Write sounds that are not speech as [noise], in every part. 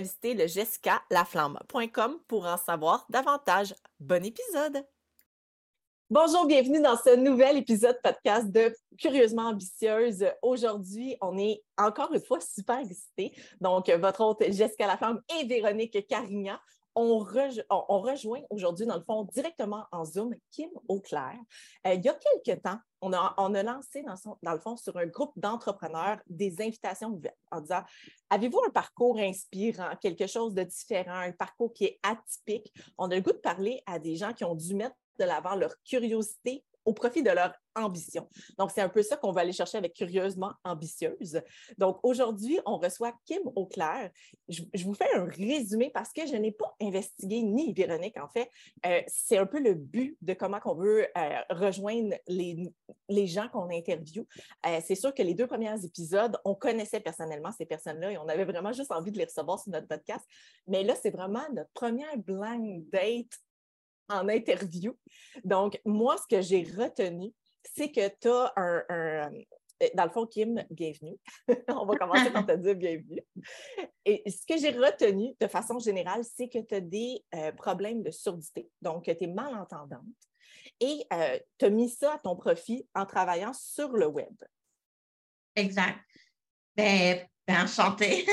visiter le jessicalaflamme.com pour en savoir davantage. Bon épisode! Bonjour, bienvenue dans ce nouvel épisode podcast de Curieusement Ambitieuse. Aujourd'hui, on est encore une fois super excités. Donc, votre hôte Jessica Laflamme et Véronique Carignan on, rejoint aujourd'hui, dans le fond, directement en Zoom, Kim Auclair. Euh, il y a quelques temps, on a, lancé, dans, dans, le fond, sur un groupe d'entrepreneurs, des invitations ouvertes en disant Avez-vous un parcours inspirant, quelque chose de différent, un parcours qui est atypique? On a le goût de parler à des gens qui ont dû mettre de l'avant leur curiosité au profit de leur ambition. Donc, c'est un peu ça qu'on va aller chercher avec Curieusement Ambitieuse. Donc, aujourd'hui, on reçoit Kim Auclair. Je, vous fais un résumé parce que je n'ai pas investigué ni Véronique, en fait. Euh, c'est un peu le but de comment on veut euh, rejoindre les, les gens qu'on interviewe. Euh, c'est sûr que les deux premiers épisodes, on connaissait personnellement ces personnes-là et on avait vraiment juste envie de les recevoir sur notre podcast. Mais là, c'est vraiment notre première blind date en interview. Donc, moi, ce que j'ai retenu, c'est que tu as un, euh, Dans le fond, Kim, bienvenue. [laughs] On va commencer par te dire bienvenue. Et ce que j'ai retenu de façon générale, c'est que tu as des euh, problèmes de surdité, donc tu es malentendante. Et euh, tu as mis ça à ton profit en travaillant sur le web. Exact. Ben, enchantée.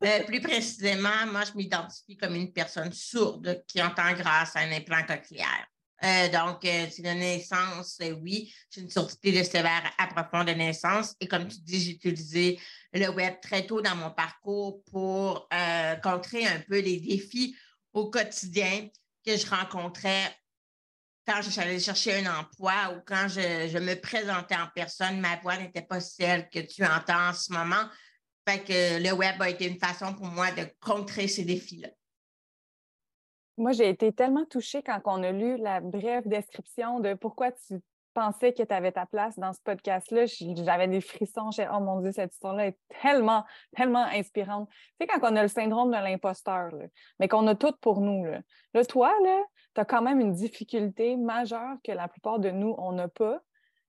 [laughs] plus précisément, moi, je m'identifie comme une personne sourde qui entend grâce à un implant cochléaire. Euh, donc, euh, c'est de naissance, euh, oui, j'ai une surdité de sévère à profond de naissance. Et comme tu dis, j'ai utilisé le web très tôt dans mon parcours pour contrer un peu les défis au quotidien que je rencontrais quand j'allais chercher un emploi ou quand je, me présentais en personne, ma voix n'était pas celle que tu entends en ce moment. Fait que le web a été une façon pour moi de contrer ces défis-là. Moi, j'ai été tellement touchée quand on a lu la brève description de pourquoi tu pensais que tu avais ta place dans ce podcast-là. J'avais des frissons. J'ai oh mon Dieu, cette histoire-là est tellement, tellement inspirante. Tu sais, quand on a le syndrome de l'imposteur, mais qu'on a tout pour nous. Là, là toi, tu as quand même une difficulté majeure que la plupart de nous, on n'a pas.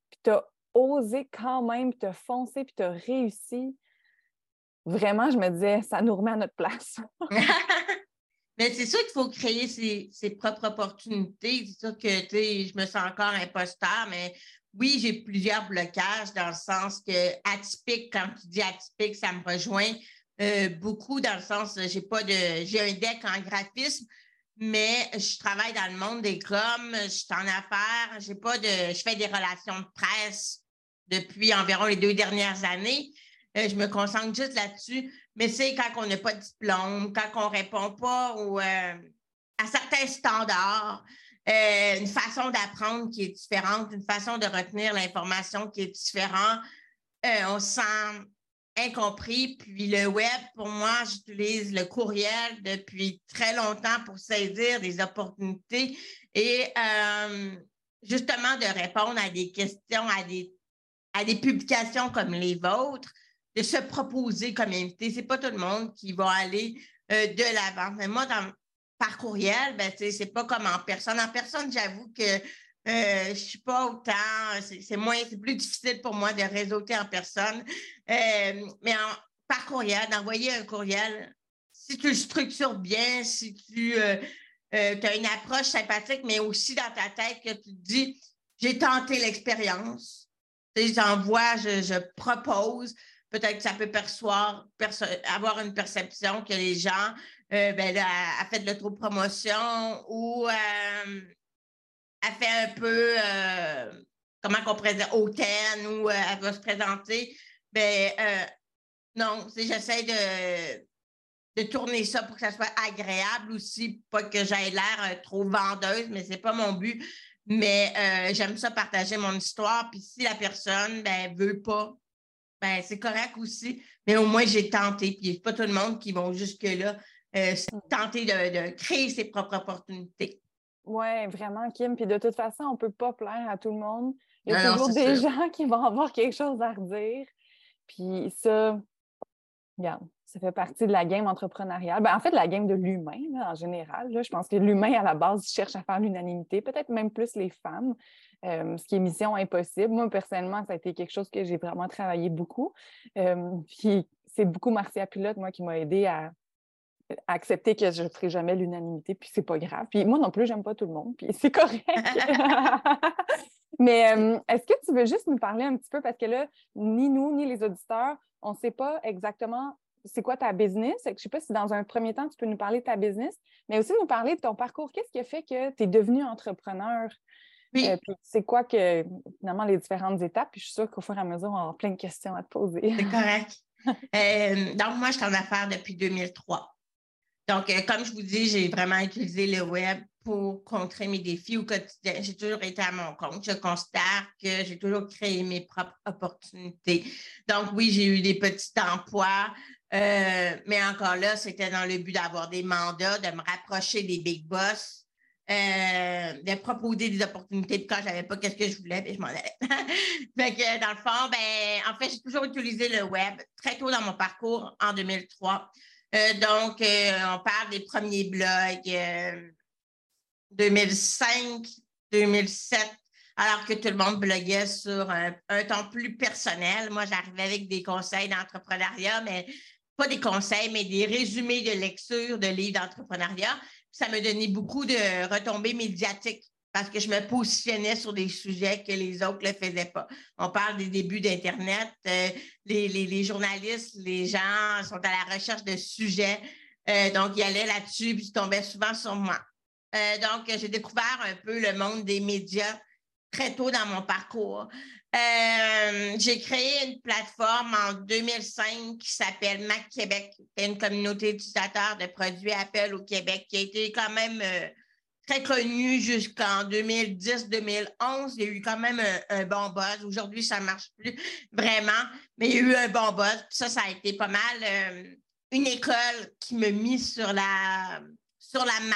Puis tu as osé quand même te foncer, puis tu as réussi. Vraiment, je me disais, ça nous remet à notre place. [laughs] [laughs] Mais c'est sûr qu'il faut créer ses, propres opportunités. C'est sûr que je me sens encore imposteur, mais oui, j'ai plusieurs blocages dans le sens que atypique, quand tu dis atypique, ça me rejoint euh, beaucoup dans le sens j'ai pas de j'ai un deck en graphisme, mais je travaille dans le monde des coms, je suis en affaires, j'ai pas de je fais des relations de presse depuis environ les deux dernières années. Euh, je me concentre juste là-dessus. Mais c'est quand on n'a pas de diplôme, quand on ne répond pas euh, à certains standards, euh, une façon d'apprendre qui est différente, une façon de retenir l'information qui est différente, on se sent incompris. Puis le web, pour moi, j'utilise le courriel depuis très longtemps pour saisir des opportunités et justement de répondre à des questions, à des, à des publications comme les vôtres de se proposer comme invité. Ce n'est pas tout le monde qui va aller euh, de l'avant. Mais moi, par courriel, ben, c'est pas comme en personne. En personne, j'avoue que euh, je ne suis pas autant, c'est moins, c'est plus difficile pour moi de réseauter en personne. Euh, mais par courriel, d'envoyer un courriel, si tu le structures bien, si tu euh, as une approche sympathique, mais aussi dans ta tête que tu te dis, j'ai tenté l'expérience. J'envoie, je, je propose. Peut-être que ça peut avoir une perception que les gens, euh, ben a, fait de l'autopromotion ou euh, a fait un peu, euh, comment qu'on dire, hautaine ou elle va se présenter. Ben, non, j'essaie de, de tourner ça pour que ça soit agréable aussi, pas que j'aie l'air euh, trop vendeuse, mais c'est pas mon but. Mais euh, j'aime ça partager mon histoire. Puis si la personne ne ben, veut pas, ben, c'est correct aussi. Mais au moins, j'ai tenté. Puis pas tout le monde qui va jusque-là euh, tenter de, créer ses propres opportunités. Oui, vraiment, Kim. Puis de toute façon, on ne peut pas plaire à tout le monde. Il y a toujours des gens qui vont avoir quelque chose à redire. Puis ça, regarde, ça fait partie de la game entrepreneuriale. Ben, en fait, la game de l'humain en général. je pense que l'humain, à la base, cherche à faire l'unanimité, peut-être même plus les femmes, ce qui est mission impossible. Moi, personnellement, ça a été quelque chose que j'ai vraiment travaillé beaucoup. Euh, puis c'est beaucoup Marcia Pilote, moi, qui m'a aidé à, accepter que je ne ferai jamais l'unanimité, puis c'est pas grave. Puis moi non plus, j'aime pas tout le monde, puis c'est correct. [laughs] Mais euh, est-ce que tu veux juste nous parler un petit peu, parce que là, ni nous, ni les auditeurs, on ne sait pas exactement c'est quoi ta business. Je ne sais pas si dans un premier temps, tu peux nous parler de ta business, mais aussi nous parler de ton parcours. Qu'est-ce qui a fait que tu es devenu entrepreneur? Oui. Euh, c'est quoi que, finalement, les différentes étapes? Puis je suis sûre qu'au fur et à mesure, on aura plein de questions à te poser. C'est correct. [laughs] Euh, donc, moi, je suis en affaires depuis 2003. Donc, euh, comme je vous dis, j'ai vraiment utilisé le web pour contrer mes défis au quotidien. J'ai toujours été à mon compte. Je constate que j'ai toujours créé mes propres opportunités. Donc, oui, j'ai eu des petits emplois, euh, mais encore là, c'était dans le but d'avoir des mandats, de me rapprocher des big boss, euh, de proposer des opportunités. Puis quand je n'avais pas qu'est-ce que je voulais, ben, je m'en allais. [laughs] fait dans le fond, ben, en fait, j'ai toujours utilisé le web très tôt dans mon parcours en 2003. Euh, donc, on parle des premiers blogs 2005, 2007, alors que tout le monde bloguait sur un, un temps plus personnel. Moi, j'arrivais avec des conseils d'entrepreneuriat, mais pas des conseils, mais des résumés de lecture de livres d'entrepreneuriat. Ça me donnait beaucoup de retombées médiatiques parce que je me positionnais sur des sujets que les autres ne faisaient pas. On parle des débuts d'Internet. Euh, les, journalistes, les gens sont à la recherche de sujets. Euh, donc, ils allaient là-dessus, puis ils tombaient souvent sur moi. Euh, donc, j'ai découvert un peu le monde des médias très tôt dans mon parcours. Euh, j'ai créé une plateforme en 2005 qui s'appelle Mac Québec, une communauté d'utilisateurs de produits Apple au Québec qui a été quand même euh, très connue jusqu'en 2010-2011. Il y a eu quand même un, bon buzz. Aujourd'hui, ça ne marche plus vraiment, mais il y a eu un bon buzz. ça, ça a été pas mal euh, une école qui me mit sur la, sur la map,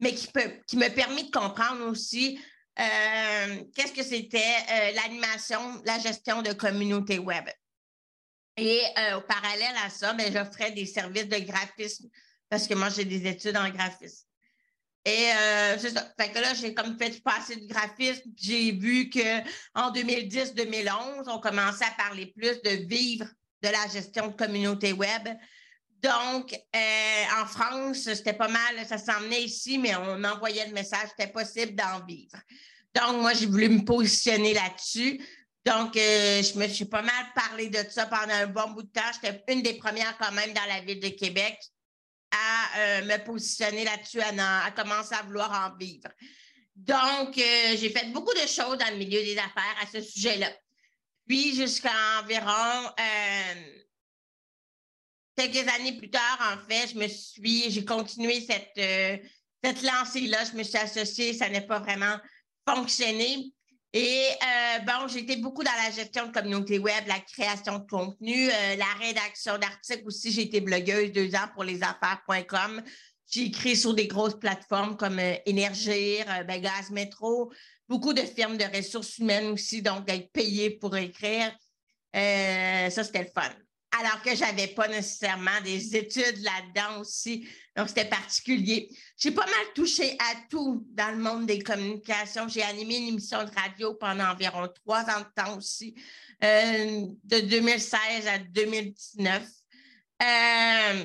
mais qui, peut, qui me permet de comprendre aussi euh, qu'est-ce que c'était? Euh, l'animation, la gestion de communauté web. Et euh, au parallèle à ça, ben, j'offrais des services de graphisme parce que moi, j'ai des études en graphisme. Et c'est ça. Fait que là, j'ai comme fait passer du graphisme. J'ai vu qu'en 2010-2011, on commençait à parler plus de vivre de la gestion de communauté web. Donc, en France, c'était pas mal, ça s'emmenait ici, mais on m'envoyait le message, c'était possible d'en vivre. Donc, moi, j'ai voulu me positionner là-dessus. Donc, euh, je me suis pas mal parlé de ça pendant un bon bout de temps. J'étais une des premières quand même dans la ville de Québec à euh, me positionner là-dessus, à, commencer à vouloir en vivre. Donc, euh, j'ai fait beaucoup de choses dans le milieu des affaires à ce sujet-là. Puis, jusqu'à environ quelques années plus tard, en fait, je me suis, j'ai continué cette, cette lancée-là. Je me suis associée, ça n'est pas vraiment fonctionner. Et euh, bon, j'étais beaucoup dans la gestion de communauté web, la création de contenu, euh, la rédaction d'articles aussi. J'ai été blogueuse deux ans pour lesaffaires.com. J'ai écrit sur des grosses plateformes comme euh, Énergir, ben, Gaz Métro, beaucoup de firmes de ressources humaines aussi, donc d'être payé pour écrire. ça, c'était le fun alors que je n'avais pas nécessairement des études là-dedans aussi. Donc, c'était particulier. J'ai pas mal touché à tout dans le monde des communications. J'ai animé une émission de radio pendant environ trois ans de temps aussi, euh, de 2016 à 2019. Euh,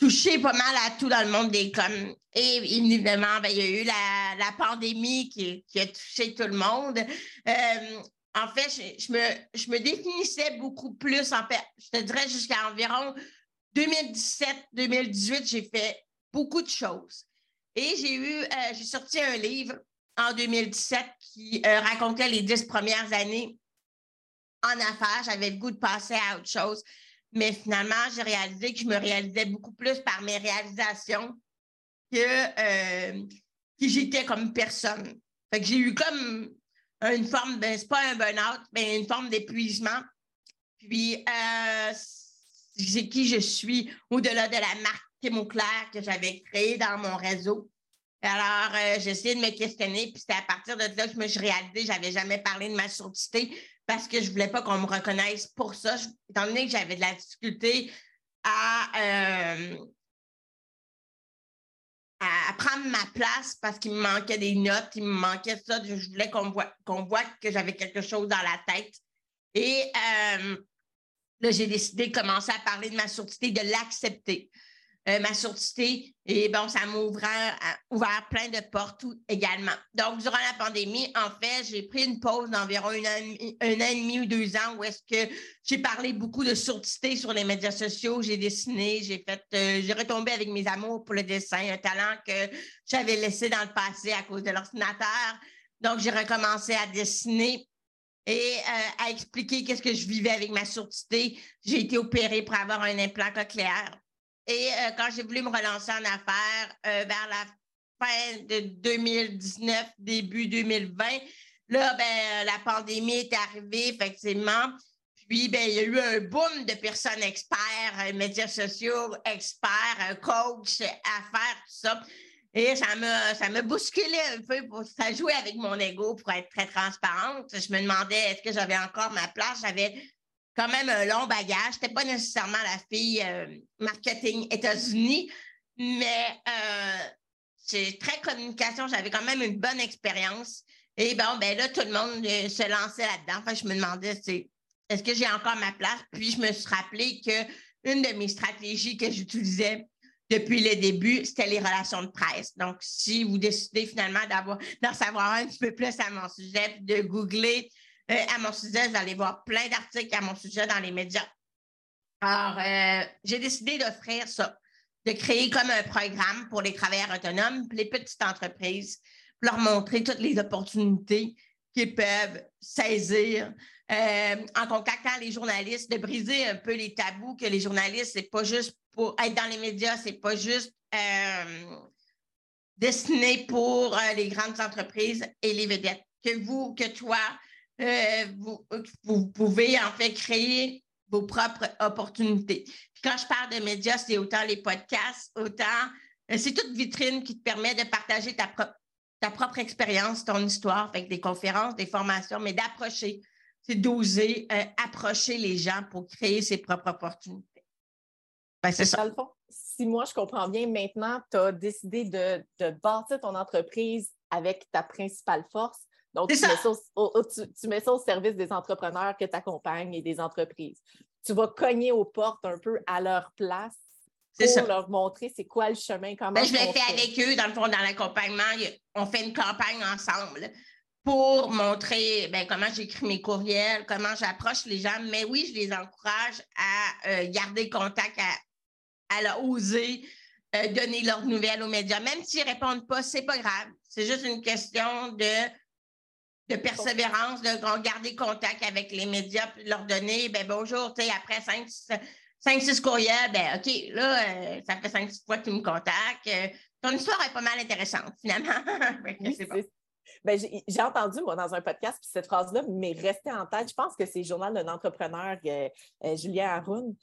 touché pas mal à tout dans le monde des coms. et évidemment, ben, il y a eu la, pandémie qui, a touché tout le monde. Euh, en fait, je, me, définissais beaucoup plus, en fait, je te dirais jusqu'à environ 2017-2018, j'ai fait beaucoup de choses. Et j'ai eu, euh, j'ai sorti un livre en 2017 qui euh, racontait les dix premières années en affaires. J'avais le goût de passer à autre chose. Mais finalement, j'ai réalisé que je me réalisais beaucoup plus par mes réalisations que, euh, que j'étais comme personne. Fait j'ai eu comme une forme, ben, c'est pas un burn-out, mais une forme d'épuisement. Puis, euh, c'est qui je suis au-delà de la marque Claire que j'avais créée dans mon réseau. Alors, euh, j'ai essayé de me questionner, puis c'est à partir de là que je me suis réalisée, je n'avais jamais parlé de ma surdité parce que je voulais pas qu'on me reconnaisse pour ça, étant donné que j'avais de la difficulté à, euh, à prendre ma place parce qu'il me manquait des notes, il me manquait ça. Je voulais qu'on voit, voit que j'avais quelque chose dans la tête. Et euh, là, j'ai décidé de commencer à parler de ma surdité, de l'accepter. Euh, ma surdité. Et bon, ça m'a ouvert, plein de portes également. Donc, durant la pandémie, en fait, j'ai pris une pause d'environ un, an et demi ou deux ans où est-ce que j'ai parlé beaucoup de surdité sur les médias sociaux. J'ai dessiné, j'ai fait, euh, j'ai retombé avec mes amours pour le dessin, un talent que j'avais laissé dans le passé à cause de l'ordinateur. Donc, j'ai recommencé à dessiner et euh, à expliquer qu'est-ce que je vivais avec ma surdité. J'ai été opérée pour avoir un implant cochléaire. Et euh, quand j'ai voulu me relancer en affaires euh, vers la fin de 2019, début 2020, là, ben, la pandémie est arrivée, effectivement. Puis, ben, il y a eu un boom de personnes experts, euh, médias sociaux, experts, coachs, affaires, tout ça. Et ça m'a, ça bousculé un peu, pour, ça jouait avec mon ego pour être très transparente. Je me demandais est-ce que j'avais encore ma place? Quand même un long bagage. Je n'étais pas nécessairement la fille euh, marketing États-Unis, mais euh, c'est très communication. J'avais quand même une bonne expérience. Et bon, ben là, tout le monde euh, se lançait là-dedans. Enfin, je me demandais, est-ce que j'ai encore ma place? Puis je me suis rappelé que une de mes stratégies que j'utilisais depuis le début, c'était les relations de presse. Donc, si vous décidez finalement d'en savoir un petit peu plus à mon sujet, de googler à mon sujet. Vous allez voir plein d'articles à mon sujet dans les médias. Alors, euh, j'ai décidé d'offrir ça, de créer comme un programme pour les travailleurs autonomes, les petites entreprises, pour leur montrer toutes les opportunités qu'ils peuvent saisir euh, en contactant les journalistes, de briser un peu les tabous que les journalistes, c'est pas juste pour être dans les médias, c'est pas juste destiné pour les grandes entreprises et les vedettes. Que vous, que toi, euh, vous, pouvez en fait créer vos propres opportunités. quand je parle de médias, c'est autant les podcasts, autant euh, c'est toute vitrine qui te permet de partager ta, propre expérience, ton histoire, avec des conférences, des formations, mais d'approcher, c'est d'oser euh, approcher les gens pour créer ses propres opportunités. Ben, c'est ça. si moi je comprends bien, maintenant, tu as décidé de bâtir ton entreprise avec ta principale force, donc, tu mets, ça au, service des entrepreneurs que tu accompagnes et des entreprises. Tu vas cogner aux portes un peu à leur place pour leur montrer c'est quoi le chemin, comment ben, Je l'ai fait avec eux, dans le fond, dans l'accompagnement. On fait une campagne ensemble pour montrer ben, comment j'écris mes courriels, comment j'approche les gens. Mais oui, je les encourage à euh, garder contact, à, à oser euh, donner leurs nouvelles aux médias. Même s'ils ne répondent pas, ce n'est pas grave. C'est juste une question de de persévérance, de garder contact avec les médias, puis leur donner, ben bonjour, tu sais, après cinq, six courriels, ben OK, là, euh, ça fait cinq, six fois que tu me contactes. Euh, ton histoire est pas mal intéressante, finalement. [laughs] Ben, j'ai entendu, moi, dans un podcast, puis cette phrase-là m'est restée en tête. Je pense que c'est le journal d'un entrepreneur, euh, Julien Haroun.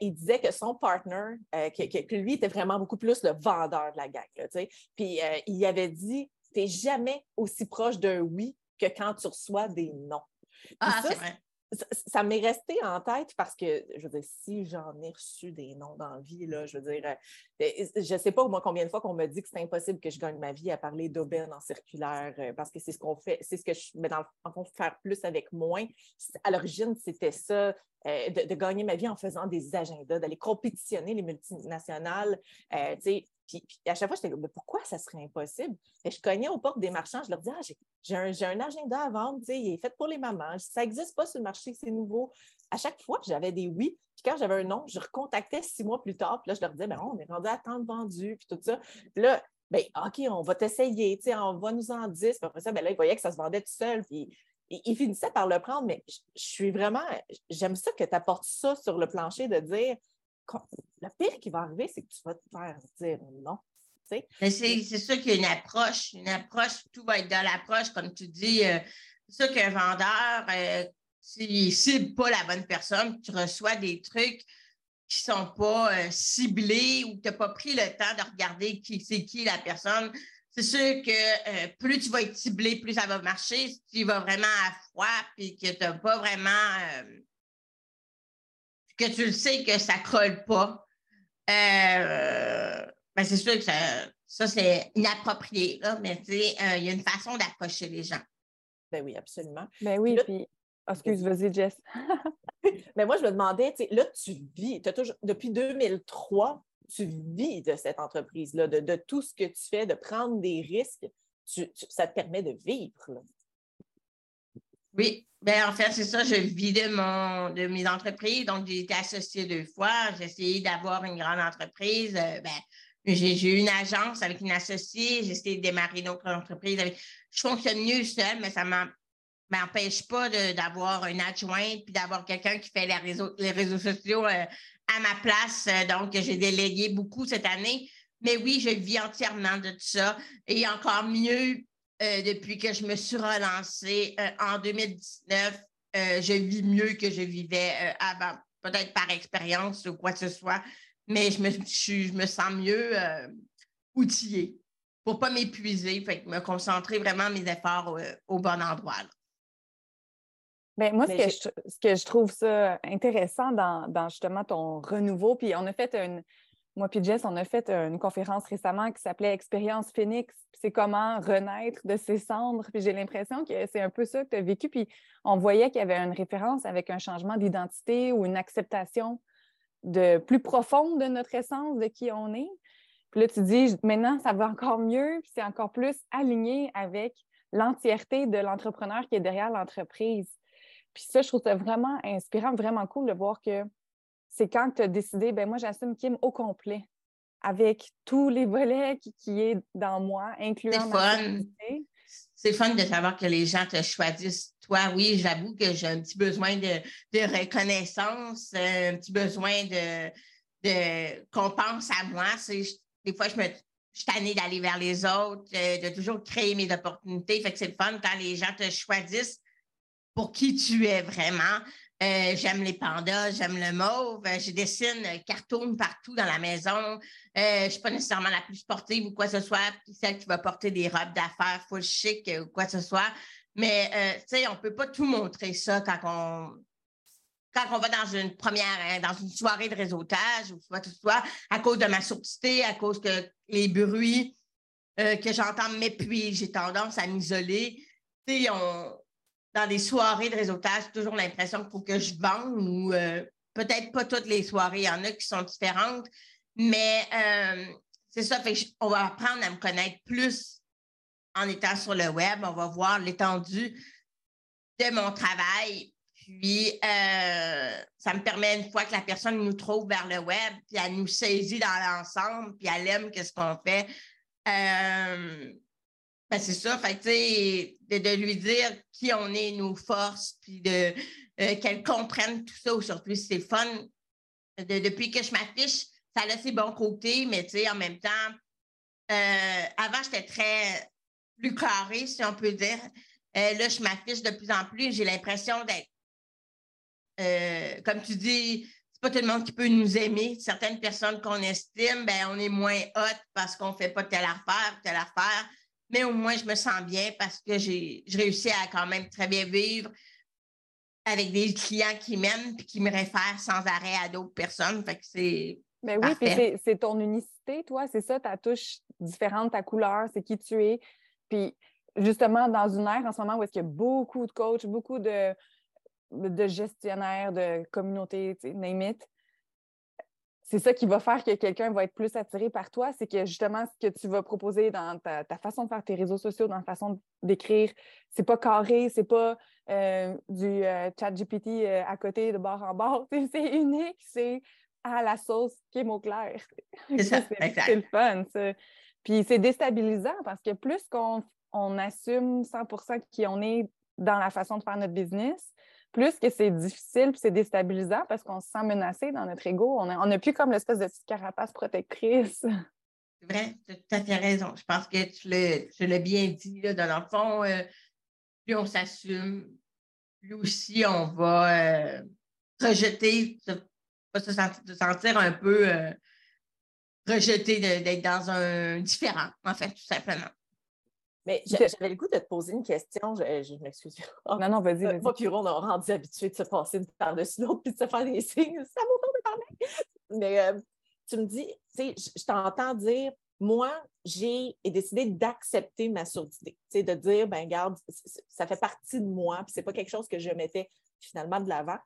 il disait que son partner, que, lui était vraiment beaucoup plus le vendeur de la gang. puis il avait dit Tu jamais aussi proche d'un oui que quand tu reçois des noms. Ah, c'est vrai. Ça, m'est resté en tête parce que, je veux dire, si j'en ai reçu des noms dans la vie, là, je veux dire, euh, je ne sais pas moi combien de fois qu'on me dit que c'est impossible que je gagne ma vie à parler d'aubaine en circulaire euh, parce que c'est ce qu'on fait, c'est ce que je mets dans le fond, faire plus avec moins. À l'origine, c'était ça, euh, de, gagner ma vie en faisant des agendas, d'aller compétitionner les multinationales. Puis, à chaque fois, j'étais comme, pourquoi ça serait impossible? Et je cognais aux portes des marchands, je leur disais, ah, j'ai un, agenda à vendre, il est fait pour les mamans. Ça n'existe pas sur le marché, c'est nouveau. À chaque fois, j'avais des oui. Puis quand j'avais un non, je recontactais six mois plus tard. Puis là, je leur disais, ben, on est rendu à tant de vendus, puis tout ça. Puis là, ben, OK, on va t'essayer, on va nous en dire. Puis après ça, ben là, ils voyaient que ça se vendait tout seul. Puis ils finissaient par le prendre, mais je suis vraiment, j'aime ça que tu apportes ça sur le plancher de dire, le pire qui va arriver, c'est que tu vas te faire dire non. C'est sûr qu'il y a une approche, une approche, tout va être dans l'approche, comme tu dis. Euh, c'est sûr qu'un vendeur, euh, s'il ne cible pas la bonne personne, tu reçois des trucs qui ne sont pas euh, ciblés ou tu n'as pas pris le temps de regarder qui c'est qui la personne. C'est sûr que plus tu vas être ciblé, plus ça va marcher. Si tu vas vraiment à froid et que tu n'as pas vraiment que tu le sais que ça ne colle pas, euh, ben c'est sûr que ça, c'est inapproprié, là, mais euh, il y a une façon d'approcher les gens. Ben oui, absolument. Ben oui, puis. Ah, excuse, vas-y, Jess. [laughs] Mais moi, je me demandais, là, tu vis, as toujours, depuis 2003, tu vis de cette entreprise-là, de, tout ce que tu fais, de prendre des risques. ça te permet de vivre. Là. Oui, ben en fait, c'est ça, je vis de, mon, de mes entreprises. Donc, j'ai été associée deux fois. J'ai essayé d'avoir une grande entreprise. Euh, ben, j'ai eu une agence avec une associée. J'ai essayé de démarrer une autre entreprise. Je fonctionne mieux seule, mais ça ne m'empêche pas d'avoir une adjointe puis d'avoir quelqu'un qui fait les réseaux, les réseaux sociaux euh, à ma place. donc, j'ai délégué beaucoup cette année. Mais oui, je vis entièrement de tout ça. Et encore mieux, euh, depuis que je me suis relancée euh, en 2019, euh, je vis mieux que je vivais avant, peut-être par expérience ou quoi que ce soit, mais je me, je, me sens mieux outillée pour ne pas m'épuiser, me concentrer vraiment mes efforts au, bon endroit. Ben, moi, ce que, je, ce que, je, trouve ça intéressant dans, dans, justement ton renouveau, puis on a fait une, moi puis Jess, on a fait une conférence récemment qui s'appelait Expérience Phoenix. C'est comment renaître de ses cendres. Puis j'ai l'impression que c'est un peu ça que tu as vécu. Puis on voyait qu'il y avait une référence avec un changement d'identité ou une acceptation de plus profonde de notre essence, de qui on est. Puis là, tu dis, maintenant, ça va encore mieux, puis c'est encore plus aligné avec l'entièreté de l'entrepreneur qui est derrière l'entreprise. Puis ça, je trouve ça vraiment inspirant, vraiment cool de voir que c'est quand tu as décidé, ben moi, j'assume Kim au complet, avec tous les volets qui, qui est dans moi, incluant ma C'est fun de savoir que les gens te choisissent. Toi, oui, j'avoue que j'ai un petit besoin de, reconnaissance, un petit besoin de, de qu'on pense à moi. Des fois, je me je suis tannée d'aller vers les autres, euh, de toujours créer mes opportunités. Fait que c'est le fun quand les gens te choisissent pour qui tu es vraiment. Euh, j'aime les pandas, j'aime le mauve. Euh, je dessine euh, cartoon partout dans la maison. je ne suis pas nécessairement la plus sportive ou quoi que ce soit, celle qui va porter des robes d'affaires full chic ou quoi que ce soit. Mais tu sais, on ne peut pas tout montrer ça quand on, quand on va dans une première, dans une soirée de réseautage ou quoi que ce soit, à cause de ma sourdité, à cause que les bruits que j'entends m'épuisent, j'ai tendance à m'isoler. Tu sais, on, dans des soirées de réseautage, toujours l'impression qu'il faut que je vende ou euh, peut-être pas toutes les soirées, il y en a qui sont différentes, mais euh, c'est ça, on va apprendre à me connaître plus en étant sur le web, on va voir l'étendue de mon travail. Puis, euh, ça me permet, une fois que la personne nous trouve vers le web, puis elle nous saisit dans l'ensemble, puis elle aime ce qu'on fait, ben, c'est ça, fait, de, de, lui dire qui on est, nos forces, puis de euh, qu'elle comprenne tout ça aujourd'hui. C'est fun. depuis que je m'affiche, ça a ses bons côtés, mais en même temps, euh, avant, j'étais très plus carré, si on peut dire. Euh, là, je m'affiche de plus en plus. J'ai l'impression d'être, comme tu dis, c'est pas tout le monde qui peut nous aimer. Certaines personnes qu'on estime, ben, on est moins hot parce qu'on fait pas telle affaire, telle affaire mais au moins, je me sens bien parce que j'ai réussi à quand même très bien vivre avec des clients qui m'aiment et qui me réfèrent sans arrêt à d'autres personnes. Fait que c'est. Mais ben oui, puis c'est ton unicité, toi, c'est ça, ta touche différente, ta couleur, c'est qui tu es. Puis justement, dans une ère en ce moment où est-ce qu'il y a beaucoup de coachs, beaucoup de, de gestionnaires, de communautés, name it, c'est ça qui va faire que quelqu'un va être plus attiré par toi, c'est que justement, ce que tu vas proposer dans ta, façon de faire tes réseaux sociaux, dans ta façon d'écrire, c'est pas carré, c'est pas euh, du euh, chat GPT euh, à côté de bord en bord. [laughs] C'est unique, c'est à la sauce qui est mot clair. C'est [laughs] le fun, ça. Puis c'est déstabilisant parce que plus qu'on on assume 100% qui on est dans la façon de faire notre business, plus que c'est difficile puis c'est déstabilisant parce qu'on se sent menacé dans notre ego. On n'a plus comme l'espèce de petite carapace protectrice. [laughs] C'est vrai, tu as tout à fait raison. Je pense que tu l'as bien dit. Dans le fond, euh, plus on s'assume, plus aussi on va euh, rejeter, se, sentir, un peu euh, rejeté d'être dans un différent, en fait, tout simplement. Mais j'avais le goût de te poser une question. Je, m'excuse. [laughs] non, non, vas-y. Vas Moi, puis on a rendu habitué de se passer une par-dessus l'autre puis de se faire des signes. Ça m'autant de parler. Mais euh, tu me dis, tu sais, je, t'entends dire, moi, j'ai décidé d'accepter ma surdité. Tu sais, de dire, ben garde, ça fait partie de moi, puis c'est pas quelque chose que je mettais finalement de l'avant.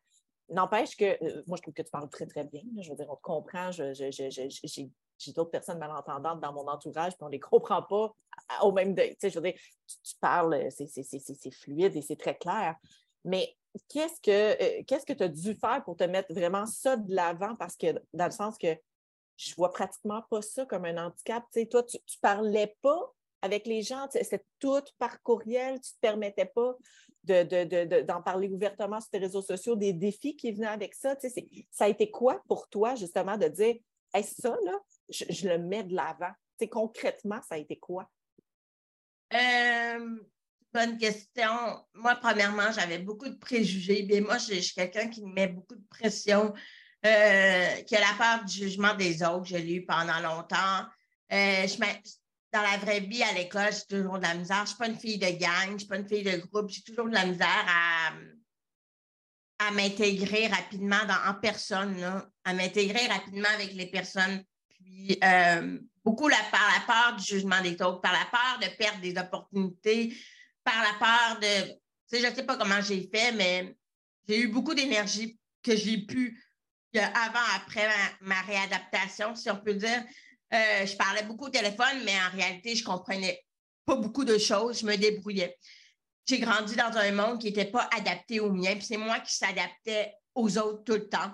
N'empêche que, euh, moi, je trouve que tu parles très, très bien. Je veux dire, on te comprend. J'ai j'ai d'autres personnes malentendantes dans mon entourage, puis on ne les comprend pas au même deuil. Tu sais, je veux dire, tu, parles, c'est fluide et c'est très clair. Mais qu'est-ce que euh, que tu as dû faire pour te mettre vraiment ça de l'avant? Parce que dans le sens que je vois pratiquement pas ça comme un handicap. Tu sais, toi, tu ne parlais pas avec les gens, c'était tout par courriel, tu ne te permettais pas d'en de, parler ouvertement sur tes réseaux sociaux, des défis qui venaient avec ça. Ça a été quoi pour toi, justement, de dire, est-ce ça, là, je, le mets de l'avant? concrètement, ça a été quoi? Euh, bonne question. Moi, premièrement, j'avais beaucoup de préjugés. Moi, je, suis quelqu'un qui me met beaucoup de pression, euh, qui a la peur du jugement des autres. Je l'ai eu pendant longtemps. Euh, dans la vraie vie, à l'école, j'ai toujours de la misère. Je ne suis pas une fille de gang, je ne suis pas une fille de groupe. J'ai toujours de la misère à, à m'intégrer rapidement en personne, à m'intégrer rapidement avec les personnes euh, beaucoup par la peur du jugement des autres, par la peur de perdre des opportunités, par la peur de. Je ne sais pas comment j'ai fait, mais j'ai eu beaucoup d'énergie que j'ai pu, avant, après ma, réadaptation, si on peut dire. Euh, je parlais beaucoup au téléphone, mais en réalité, je ne comprenais pas beaucoup de choses. Je me débrouillais. J'ai grandi dans un monde qui n'était pas adapté au mien, puis c'est moi qui s'adaptais aux autres tout le temps.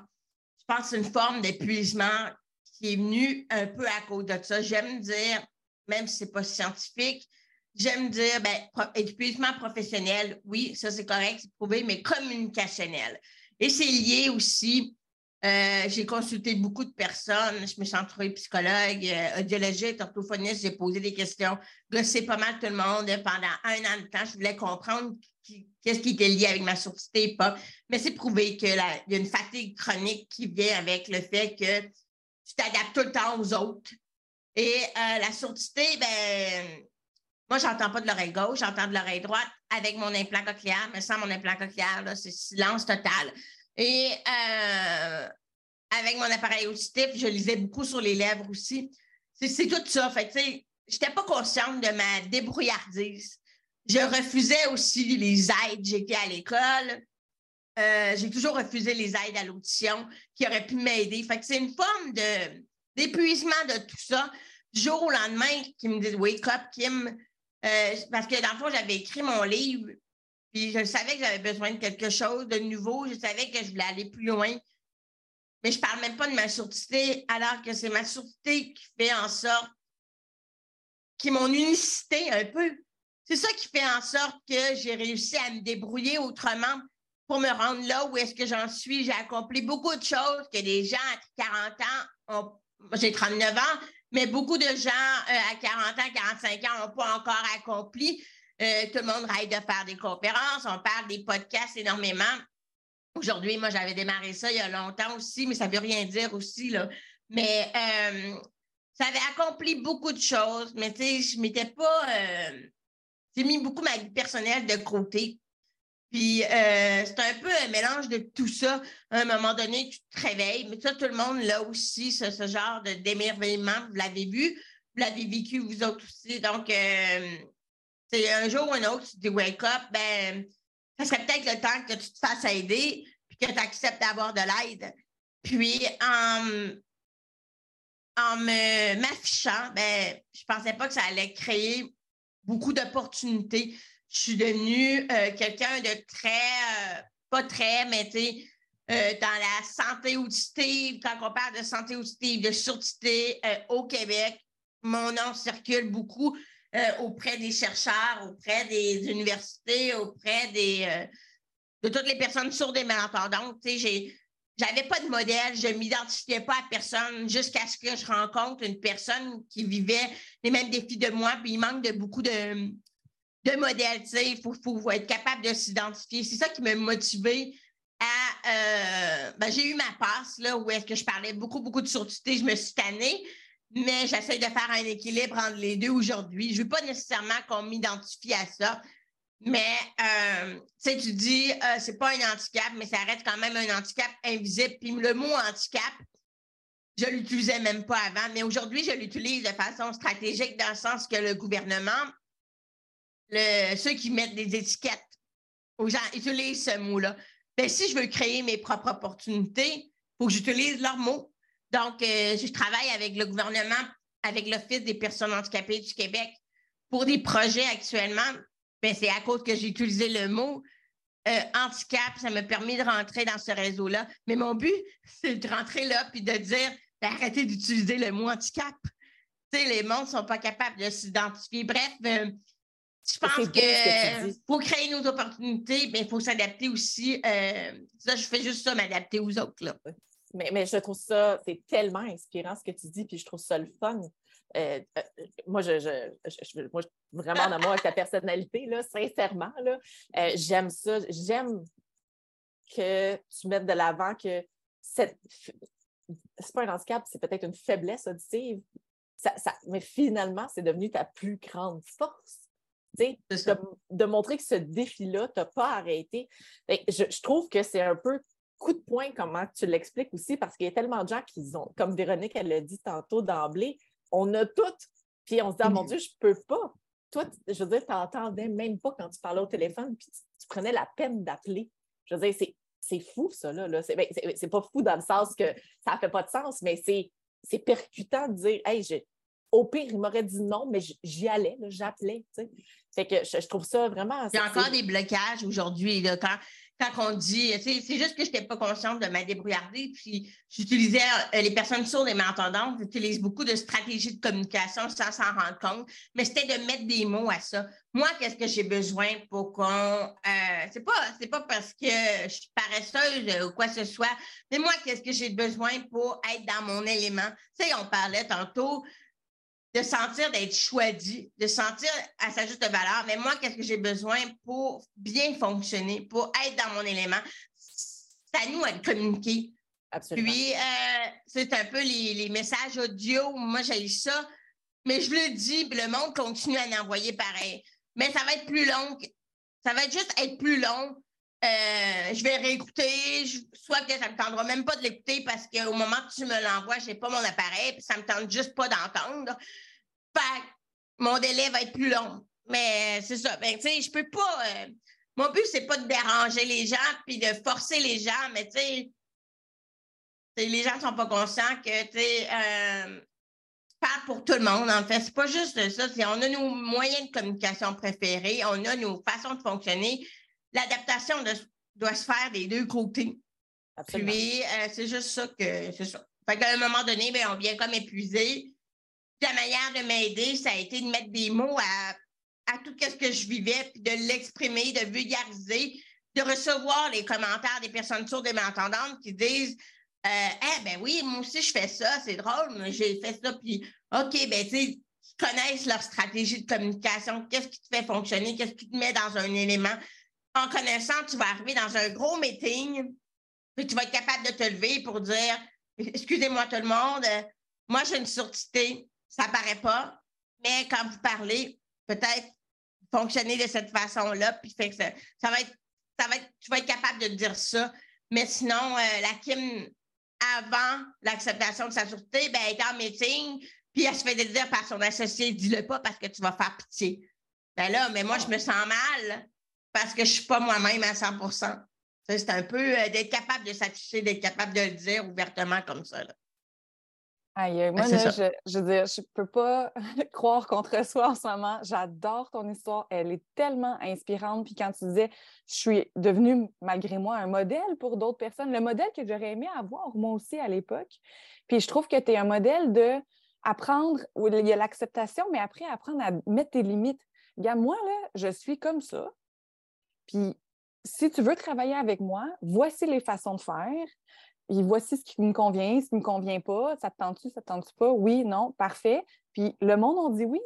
Je pense que c'est une forme d'épuisement qui est venu un peu à cause de ça. J'aime dire, même si ce n'est pas scientifique, j'aime dire, ben, épuisement professionnel, oui, ça c'est correct, c'est prouvé, mais communicationnel. Et c'est lié aussi, euh, j'ai consulté beaucoup de personnes, je me suis entourée psychologue, euh, audiologiste, orthophoniste, j'ai posé des questions, gossé pas mal tout le monde pendant un an de temps. Je voulais comprendre qu'est-ce qui était lié avec ma surdité et pas. Mais c'est prouvé qu'il y a une fatigue chronique qui vient avec le fait que tu t'adaptes tout le temps aux autres. Et euh, la surdité, ben, moi, j'entends pas de l'oreille gauche, j'entends de l'oreille droite avec mon implant cochléaire, mais sans mon implant cochléaire, c'est silence total. Et euh, avec mon appareil auditif, je lisais beaucoup sur les lèvres aussi. C'est tout ça. Fait tu j'étais pas consciente de ma débrouillardise. Je refusais aussi les aides. J'étais à l'école. Euh, j'ai toujours refusé les aides à l'audition qui auraient pu m'aider. Fait que c'est une forme d'épuisement de tout ça. Du jour au lendemain, qui me disent Wake up, Kim. Euh, parce que dans le fond, j'avais écrit mon livre, puis je savais que j'avais besoin de quelque chose de nouveau. Je savais que je voulais aller plus loin. Mais je ne parle même pas de ma surdité, alors que c'est ma surdité qui fait en sorte, qui est mon unicité un peu. C'est ça qui fait en sorte que j'ai réussi à me débrouiller autrement pour me rendre là où est-ce que j'en suis. J'ai accompli beaucoup de choses que des gens à 40 ans ont. J'ai 39 ans, mais beaucoup de gens euh, à 40 ans, 45 ans n'ont pas encore accompli. Euh, tout le monde rêve de faire des conférences, on parle des podcasts énormément. Aujourd'hui, moi, j'avais démarré ça il y a longtemps aussi, mais ça ne veut rien dire aussi. Là. Mais euh, ça avait accompli beaucoup de choses, mais tu sais, je m'étais pas. j'ai mis beaucoup ma vie personnelle de côté puis euh, c'est un peu un mélange de tout ça. À un moment donné, tu te réveilles, mais ça, tout le monde là aussi, ce, genre de d'émerveillement, vous l'avez vu, vous l'avez vécu vous autres aussi. Donc, euh, un jour ou un autre, tu te dis wake up, ben, ça serait peut-être le temps que tu te fasses aider, puis que tu acceptes d'avoir de l'aide. Puis, en m'affichant, ben, je ne pensais pas que ça allait créer beaucoup d'opportunités. Je suis devenue euh, quelqu'un de très, euh, pas très, mais tu sais, euh, dans la santé auditive, quand on parle de santé auditive, de surdité au Québec, mon nom circule beaucoup auprès des chercheurs, auprès des universités, auprès de toutes les personnes sourdes et malentendantes. Tu sais, j'avais pas de modèle, je m'identifiais pas à personne jusqu'à ce que je rencontre une personne qui vivait les mêmes défis de moi, puis il manque de beaucoup de, de modèles, il faut, être capable de s'identifier. C'est ça qui m'a motivé à... Euh, ben, j'ai eu ma passe, là, où est-ce que je parlais beaucoup, beaucoup de surdité, je me suis tannée, mais j'essaie de faire un équilibre entre les deux aujourd'hui. Je ne veux pas nécessairement qu'on m'identifie à ça, mais, euh, tu dis, euh, c'est pas un handicap, mais ça reste quand même un handicap invisible. Puis le mot handicap, je l'utilisais même pas avant, mais aujourd'hui, je l'utilise de façon stratégique dans le sens que le gouvernement, ceux qui mettent des étiquettes aux gens utilisent ce mot-là. Ben, si je veux créer mes propres opportunités, il faut que j'utilise leurs mots. Donc, euh, je travaille avec le gouvernement, avec l'Office des personnes handicapées du Québec pour des projets actuellement ben, c'est à cause que j'ai utilisé le mot euh, handicap, ça m'a permis de rentrer dans ce réseau-là. Mais mon but, [laughs] c'est de rentrer là puis de dire ben, arrêtez d'utiliser le mot handicap. les mondes ne sont pas capables de s'identifier. Bref, euh, je pense que, pour créer nos opportunités, ben, il faut s'adapter aussi. Euh, ça, je fais juste ça, m'adapter aux autres. Là. Mais, mais je trouve ça, c'est tellement inspirant ce que tu dis, puis je trouve ça le fun. Euh, euh, moi, je, je, moi, vraiment en amour avec ta personnalité, là, sincèrement. Là, j'aime ça. J'aime que tu mettes de l'avant que cette. C'est pas un handicap, c'est peut-être une faiblesse auditive. Ça, mais finalement, c'est devenu ta plus grande force. De, de, montrer que ce défi-là, tu n'as pas arrêté. Je, je, trouve que c'est un peu coup de poing comment tu l'expliques aussi, parce qu'il y a tellement de gens qui ont, comme Véronique, elle l'a dit tantôt d'emblée, on a toutes. Puis on se dit, ah, mon Dieu, je ne peux pas. Toi, je veux dire, tu n'entendais même pas quand tu parlais au téléphone, puis tu, prenais la peine d'appeler. Je veux dire, c'est fou, ça. Là, là. C'est ben, pas fou dans le sens que ça ne fait pas de sens, mais c'est percutant de dire, hey, au pire, il m'aurait dit non, mais j'y allais, j'appelais. Fait que je, trouve ça vraiment. Il y a encore des blocages aujourd'hui. Quand, quand on dit, c'est juste que je n'étais pas consciente de ma débrouillardise, puis j'utilisais euh, les personnes sourdes et malentendantes, j'utilise beaucoup de stratégies de communication sans s'en rendre compte, mais c'était de mettre des mots à ça. Moi, qu'est-ce que j'ai besoin pour qu'on. Euh, c'est pas, pas parce que je suis paresseuse ou quoi que ce soit, mais moi, qu'est-ce que j'ai besoin pour être dans mon élément? Tu sais, on parlait tantôt de sentir d'être choisi, de sentir à sa juste valeur. Mais moi, qu'est-ce que j'ai besoin pour bien fonctionner, pour être dans mon élément? C'est à nous de communiquer. Absolument. Puis, euh, c'est un peu les, messages audio. Moi, j'ai ça. Mais je le dis, le monde continue à envoyer pareil. Mais ça va être plus long. Ça va juste être plus long. Euh, je vais réécouter, soit que ça ne me tendra même pas de l'écouter parce qu'au moment que tu me l'envoies, je n'ai pas mon appareil, puis ça ne me tente juste pas d'entendre mon délai va être plus long. Mais c'est ça. Ben, tu sais, je peux pas. Euh, mon but, c'est pas de déranger les gens puis de forcer les gens, mais tu sais, les gens sont pas conscients que, tu sais, euh, pas pour tout le monde, en fait. C'est pas juste ça. On a nos moyens de communication préférés, on a nos façons de fonctionner. L'adaptation doit se faire des deux côtés. Puis, euh, c'est juste ça que c'est ça. Fait qu'à un moment donné, ben, on vient comme épuiser la manière de m'aider, ça a été de mettre des mots à, tout ce que je vivais, puis de l'exprimer, de vulgariser, de recevoir les commentaires des personnes sourdes et malentendantes qui disent euh, Eh ben oui, moi aussi je fais ça, c'est drôle, mais j'ai fait ça, puis OK, ben tu sais, connaissent leur stratégie de communication, qu'est-ce qui te fait fonctionner, qu'est-ce qui te met dans un élément. En connaissant, tu vas arriver dans un gros meeting, puis tu vas être capable de te lever pour dire Excusez-moi tout le monde, moi j'ai une surdité, ça paraît pas, mais quand vous parlez, peut-être fonctionner de cette façon-là, puis ça, va être, ça va être, tu vas être capable de dire ça. Mais sinon, euh, la Kim, avant l'acceptation de sa sûreté, ben, elle était en meeting, puis elle se fait dire par son associé, dis-le pas parce que tu vas faire pitié. Ben là, mais moi, je me sens mal parce que je suis pas moi-même à 100% C'est un peu euh, d'être capable de s'afficher, d'être capable de le dire ouvertement comme ça. Aïe, moi, là, je, je, veux dire, je peux pas [laughs] croire contre soi en ce moment. J'adore ton histoire. Elle est tellement inspirante. Puis quand tu disais, je suis devenue, malgré moi, un modèle pour d'autres personnes, le modèle que j'aurais aimé avoir, moi aussi, à l'époque. Puis je trouve que tu es un modèle de apprendre, où il y a l'acceptation, mais après, apprendre à mettre tes limites. Regarde, moi, là, je suis comme ça. Puis si tu veux travailler avec moi, voici les façons de faire voici ce qui me convient, ce qui ne me convient pas, ça te tente-tu, ça te tente pas? Oui, non, parfait. Puis le monde, on dit oui,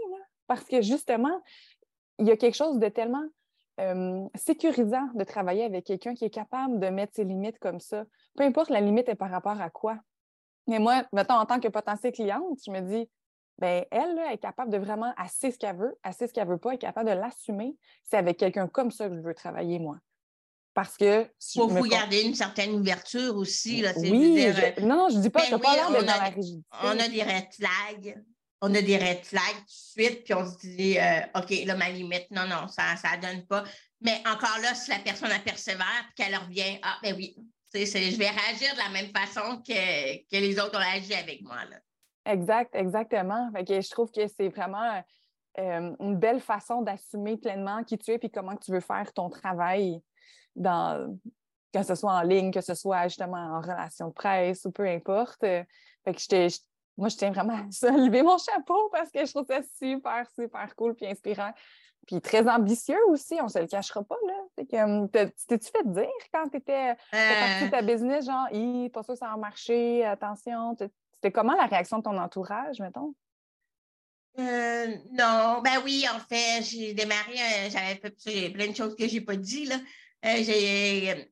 parce que justement, il y a quelque chose de tellement sécurisant de travailler avec quelqu'un qui est capable de mettre ses limites comme ça. Peu importe la limite est par rapport à quoi. Mais moi, mettons, en tant que potentielle cliente, je me dis, ben elle, est capable de vraiment, assez ce qu'elle veut, assez ce qu'elle veut pas, est capable de l'assumer. C'est avec quelqu'un comme ça que je veux travailler, moi. Parce que. Il faut, garder une certaine ouverture aussi. Là, oui, euh, non, je ne dis pas, que ben pas l'air d'être dans la rigidité. On a des red flags. On a des red flags tout de suite, puis on se dit, euh, OK, là, ma limite, non, non, ça ne donne pas. Mais encore là, si la personne a persévère puis qu'elle revient, ah, ben oui, je vais réagir de la même façon que, que les autres ont réagi avec moi. Là. Exact, exactement. Fait je trouve que c'est vraiment euh, une belle façon d'assumer pleinement qui tu es et comment tu veux faire ton travail dans, que ce soit en ligne, que ce soit justement en relation de presse ou peu importe. Euh, fait que moi, je tiens vraiment à ça, [laughs] lever mon chapeau parce que je trouve ça super, super cool puis inspirant. Puis très ambitieux aussi, on ne se le cachera pas. Là. t'es-tu fait dire quand tu étais partie de euh. ta business, genre, pas ça, ça a marché, attention. C'était comment la réaction de ton entourage, mettons? Euh, non, ben oui, en fait, j'ai démarré, j'avais plein de choses que j'ai pas dit, là. Euh, j'ai,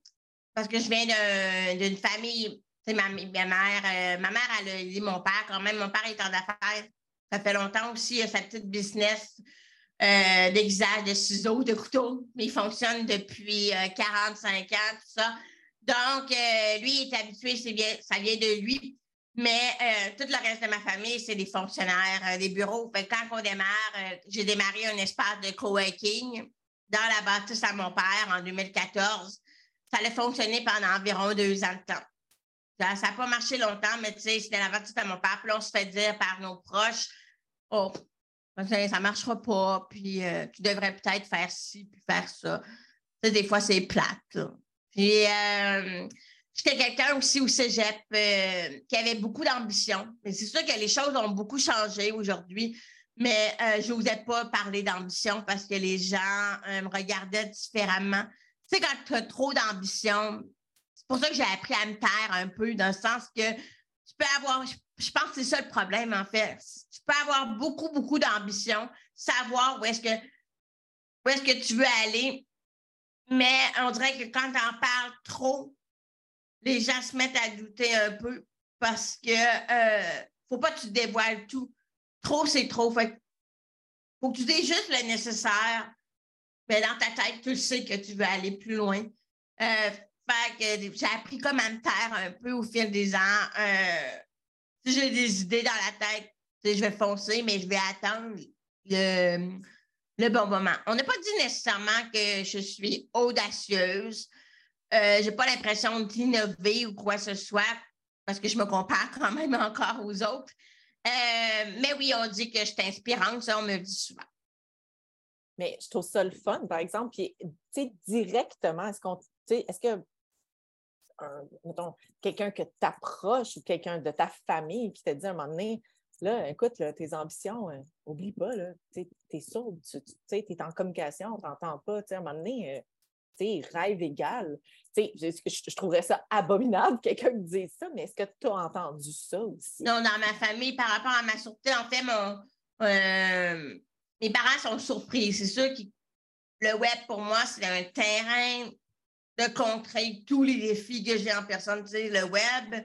parce que je viens d'une famille, ma, ma mère, euh, ma mère, elle a dit mon père quand même. Mon père est en affaires. Ça fait longtemps aussi, il a sa petite business d'exage, de ciseaux, de couteaux. Mais il fonctionne depuis 45 ans, tout ça. Donc, lui, il est habitué, ça vient de lui. Mais tout le reste de ma famille, c'est des fonctionnaires, des bureaux. quand on démarre, j'ai démarré un espace de coworking dans la bâtisse à mon père en 2014. Ça allait fonctionner pendant environ deux ans de temps. Ça n'a pas marché longtemps, mais tu sais, c'était la bâtisse à mon père. Puis on se fait dire par nos proches, oh, ça ne marchera pas, puis euh, tu devrais peut-être faire ci, puis faire ça. des fois, c'est plate. Puis, euh, j'étais quelqu'un aussi au cégep euh, qui avait beaucoup d'ambition. Mais c'est sûr que les choses ont beaucoup changé aujourd'hui. Mais euh, je n'osais pas parler d'ambition parce que les gens euh, me regardaient différemment. Tu sais, quand tu as trop d'ambition, c'est pour ça que j'ai appris à me taire un peu, dans le sens que tu peux avoir, je, pense que c'est ça le problème, en fait. Tu peux avoir beaucoup, beaucoup d'ambition, savoir où est-ce que, où est-ce que tu veux aller, mais on dirait que quand tu en parles trop, les gens se mettent à douter un peu parce que euh, faut pas que tu dévoiles tout trop, c'est trop. Fait faut que tu aies juste le nécessaire. Mais dans ta tête, tu sais que tu veux aller plus loin. Euh, que j'ai appris comme à me taire un peu au fil des ans. Euh, si j'ai des idées dans la tête, je vais foncer, mais je vais attendre le bon moment. On n'a pas dit nécessairement que je suis audacieuse. Euh, je n'ai pas l'impression d'innover ou quoi que ce soit parce que je me compare quand même [laughs] encore aux autres. Euh, mais oui, on dit que je suis inspirante, ça, on me le dit souvent. Mais je trouve ça le fun, par exemple. Puis, tu sais, directement, est-ce qu'on, est-ce que, mettons, quelqu'un que t'approches ou quelqu'un de ta famille, puis te dit à un moment donné, là, écoute, tes ambitions, euh, oublie pas, là, tu es sourd, tu es en communication, on t'entend pas, tu sais, à un moment donné, rêve égal. Je, je, trouverais ça abominable, quelqu'un me dise ça, mais est-ce que tu as entendu ça aussi? Non, dans ma famille, par rapport à ma sûreté, en fait, mon, euh, mes parents sont surpris. C'est sûr que le web, pour moi, c'est un terrain de contrer tous les défis que j'ai en personne. Le web,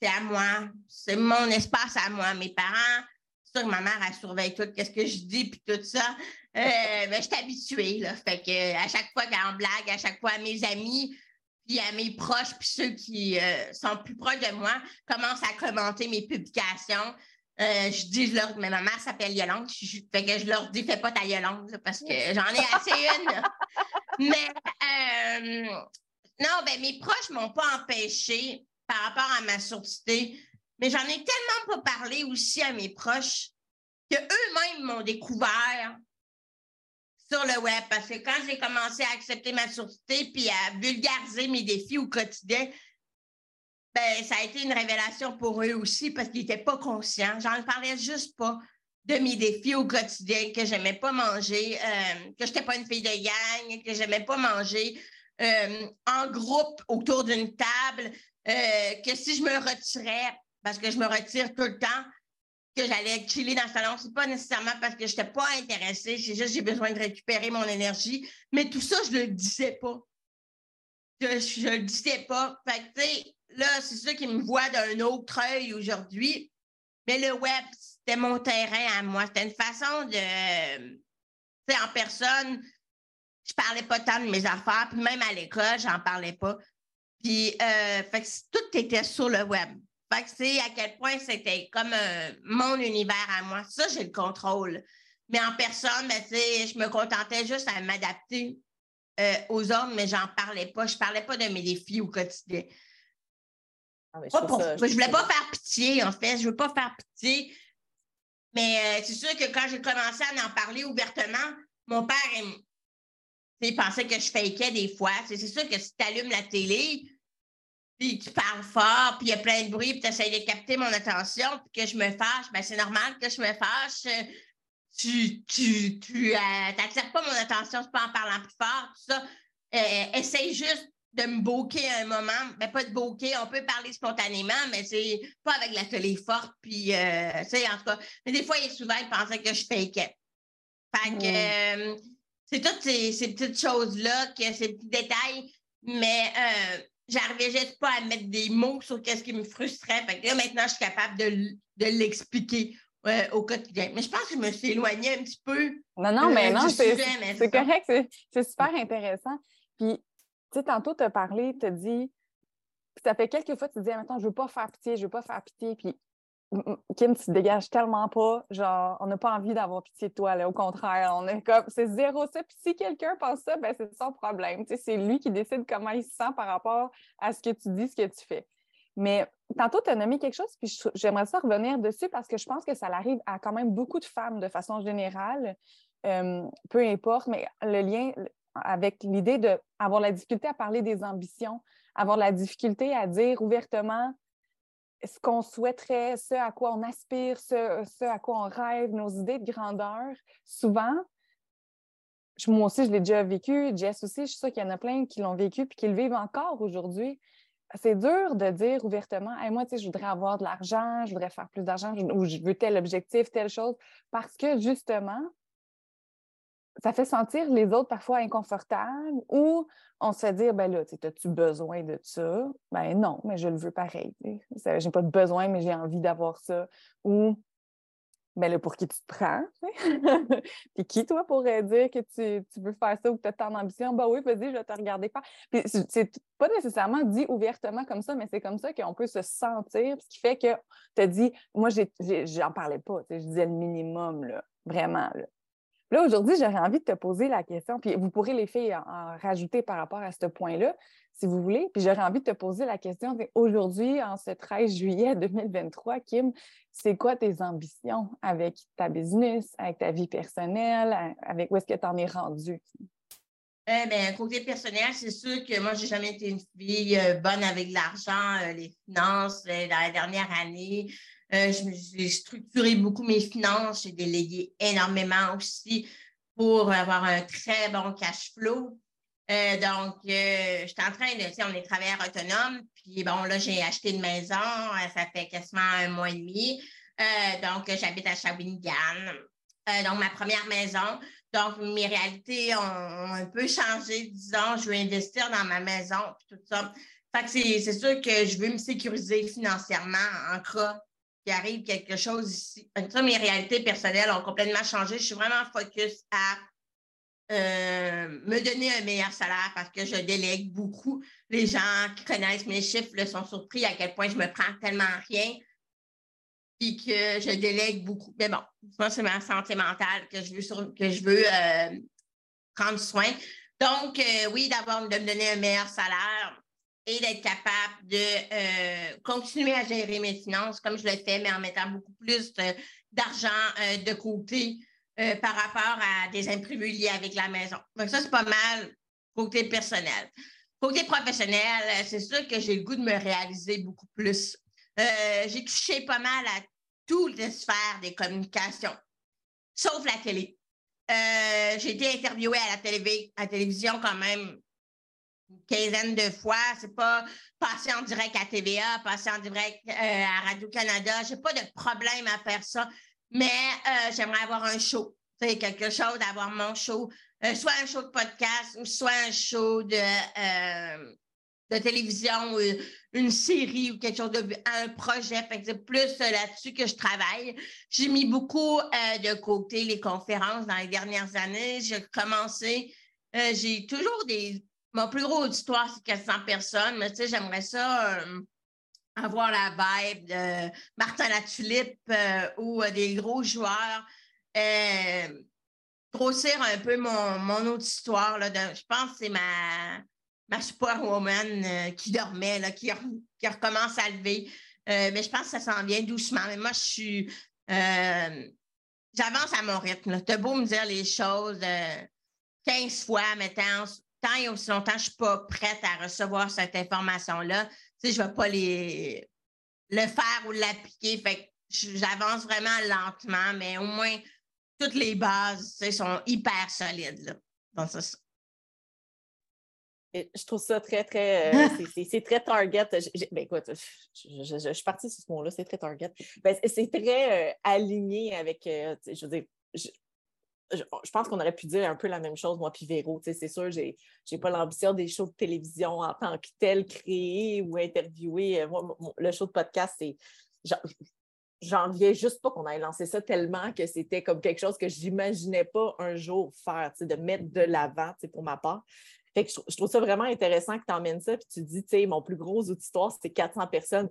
c'est à moi. C'est mon espace à moi. Mes parents, c'est sûr que ma mère, elle surveille tout, qu'est-ce que je dis, puis tout ça. Euh, ben, je suis habituée. Là. Fait que, à chaque fois qu'elle blague, à chaque fois à mes amis, puis à mes proches, puis ceux qui euh, sont plus proches de moi, commencent à commenter mes publications. Euh, je dis, je leur, mais ma mère s'appelle Yolande. Je, fait que je leur dis, fais pas ta Yolande, parce que j'en ai assez une. mais non, ben mes proches m'ont pas empêché par rapport à ma sourdité mais j'en ai tellement pas parlé aussi à mes proches qu'eux-mêmes m'ont découvert sur le web. Parce que quand j'ai commencé à accepter ma surdité puis à vulgariser mes défis au quotidien, ben, ça a été une révélation pour eux aussi parce qu'ils n'étaient pas conscients. J'en parlais juste pas de mes défis au quotidien, que j'aimais pas manger, euh, que je n'étais pas une fille de gang, que j'aimais pas manger euh, en groupe autour d'une table, euh, que si je me retirais, parce que je me retire tout le temps, que j'allais chiller dans le salon. C'est pas nécessairement parce que je n'étais pas intéressée, c'est juste j'ai besoin de récupérer mon énergie. Mais tout ça, je ne le disais pas. Je ne le disais pas. Fait que, tu sais, là, c'est ça qui me voit d'un autre œil aujourd'hui. Mais le web, c'était mon terrain à moi. C'était une façon de. Tu sais, en personne, je parlais pas tant de mes affaires, puis même à l'école, j'en parlais pas. Puis, euh, fait tout était sur le web. Fait que c'est à quel point c'était comme euh, mon univers à moi. Ça, j'ai le contrôle. Mais en personne, ben, je me contentais juste à m'adapter euh, aux hommes, mais j'en parlais pas. Je parlais pas de mes défis au quotidien. Ah, je, ne voulais pas faire pitié, en fait. Je veux pas faire pitié. Mais euh, c'est sûr que quand j'ai commencé à en parler ouvertement, mon père, il, pensait que je fakeais des fois. C'est sûr que si tu allumes la télé, puis tu parles fort, puis il y a plein de bruit, puis tu essaies de capter mon attention, puis que je me fâche, ben c'est normal que je me fâche. Tu tu, tu euh, pas mon attention, c'est pas en parlant plus fort, tout ça. Euh, essaye juste de me boquer un moment. Ben, pas de boquer, on peut parler spontanément, mais c'est pas avec la télé forte. Puis, euh, tu sais, en tout cas. Mais des fois, il souvent, il pensait que je fakeais. Fait que euh, c'est toutes ces, petites choses-là, que ces petits détails, mais euh, j'arrivais juste pas à mettre des mots sur qu'est-ce qui me frustrait. Fait que là, maintenant, je suis capable de, de l'expliquer. au quotidien. Mais je pense que je me suis éloignée un petit peu. Non, non, mais non, c'est correct, c'est super intéressant. Puis tu sais, tantôt, tu as parlé, tu as dit, ça fait quelques fois, tu te dis, maintenant, je veux pas faire pitié, je veux pas faire pitié. Puis, Kim, tu te dégages tellement pas. Genre, on n'a pas envie d'avoir pitié de toi. Là. Au contraire, on est comme, c'est zéro ça. Puis si quelqu'un pense ça, ben, c'est son problème. Tu sais, c'est lui qui décide comment il se sent par rapport à ce que tu dis, ce que tu fais. Mais tantôt, tu as nommé quelque chose, puis j'aimerais ça revenir dessus parce que je pense que ça arrive à quand même beaucoup de femmes de façon générale. Peu importe, mais le lien, avec l'idée d'avoir la difficulté à parler des ambitions, avoir la difficulté à dire ouvertement ce qu'on souhaiterait, ce à quoi on aspire, ce, à quoi on rêve, nos idées de grandeur. Souvent, moi aussi, je l'ai déjà vécu, Jess aussi, je suis sûre qu'il y en a plein qui l'ont vécu et qui le vivent encore aujourd'hui. C'est dur de dire ouvertement moi, tu sais, je voudrais avoir de l'argent, je voudrais faire plus d'argent, ou je veux tel objectif, telle chose, parce que justement, ça fait sentir les autres parfois inconfortables ou on se fait dire, ben là, as-tu besoin de ça? Ben non, mais je le veux pareil. J'ai pas de besoin, mais j'ai envie d'avoir ça. Ou, ben là, pour qui tu te prends? [laughs] Puis qui, toi, pourrait dire que tu, veux faire ça ou que tu as tant d'ambition? Ben oui, vas-y, je vais te regarder faire. Puis c'est pas nécessairement dit ouvertement comme ça, mais c'est comme ça qu'on peut se sentir, ce qui fait que tu as dit, moi, j'en parlais pas, je disais le minimum, là, vraiment. Là, aujourd'hui, j'aurais envie de te poser la question, puis vous pourrez les filles en, rajouter par rapport à ce point-là, si vous voulez. Puis j'aurais envie de te poser la question, aujourd'hui, en ce 13 juillet [laughs] 2023, Kim, c'est quoi tes ambitions avec ta business, avec ta vie personnelle, avec où est-ce que tu en es rendu? Eh bien, côté personnel, c'est sûr que moi, j'ai jamais été une fille euh, bonne avec l'argent, euh, les finances. dans la dernière année, euh, j'ai structuré beaucoup mes finances, j'ai délégué énormément aussi pour avoir un très bon cash flow. Euh, donc, euh, je suis en train de, tu sais, on est travailleur autonome, puis bon, là, j'ai acheté une maison, ça fait quasiment un mois et demi. donc, j'habite à Shawinigan. donc, ma première maison. Donc, mes réalités ont, un peu changé, disons, je veux investir dans ma maison, puis tout ça. Fait que c'est sûr que je veux me sécuriser financièrement en cas qu'il arrive quelque chose ici. Mes réalités personnelles ont complètement changé. Je suis vraiment focus à euh, me donner un meilleur salaire parce que je délègue beaucoup. Les gens qui connaissent mes chiffres sont surpris à quel point je me prends tellement rien et que je délègue beaucoup. Mais bon, moi, c'est ma santé mentale que je veux, que je veux euh, prendre soin. Donc, euh, oui, d'abord, de me donner un meilleur salaire, et d'être capable de euh, continuer à gérer mes finances comme je le fais, mais en mettant beaucoup plus d'argent de côté par rapport à des imprévus liés avec la maison. Donc, ça, c'est pas mal côté personnel. Côté professionnel, c'est sûr que j'ai le goût de me réaliser beaucoup plus. j'ai touché pas mal à toutes les sphères des communications, sauf la télé. Euh, j'ai été interviewée à la, télévision quand même quinzaine de fois. C'est pas passer en direct à TVA, passer en direct euh, à Radio-Canada. J'ai pas de problème à faire ça, mais euh, j'aimerais avoir un show. C'est quelque chose d'avoir mon show, soit un show de podcast, soit un show de de télévision ou une série ou quelque chose de un projet. c'est plus là-dessus que je travaille. J'ai mis beaucoup euh, de côté les conférences dans les dernières années. J'ai commencé, euh, j'ai toujours des. Mon plus gros auditoire, c'est 400 personnes, mais tu sais, j'aimerais ça euh, avoir la vibe de Martin Latulippe ou des gros joueurs. grossir un peu mon, mon auditoire. Là, je pense que c'est ma ma superwoman euh, qui dormait, là, qui, recommence à lever. Euh, mais je pense que ça s'en vient doucement. Mais moi, je suis. Euh, j'avance à mon rythme. Tu as beau me dire les choses 15 fois, mais tant, et aussi longtemps, je ne suis pas prête à recevoir cette information-là. Je ne vais pas les, le faire ou l'appliquer. Fait j'avance vraiment lentement, mais au moins, toutes les bases sont hyper solides. Là. Ça je trouve ça très, très. Euh, c'est très target. Ben, écoute, je, suis partie sur ce mot-là, c'est très target. Ben, c'est très euh, aligné avec. Euh, je veux dire, je, pense qu'on aurait pu dire un peu la même chose, moi, puis Véro. C'est sûr, je n'ai pas l'ambition des shows de télévision en tant que tel créés ou interviewés. Moi, le show de podcast, c'est. J'en viens juste pas qu'on ait lancé ça tellement que c'était comme quelque chose que j'imaginais pas un jour faire, de mettre de l'avant pour ma part je, trouve ça vraiment intéressant que tu emmènes ça, puis tu dis, mon plus gros auditoire, c'est 400 personnes.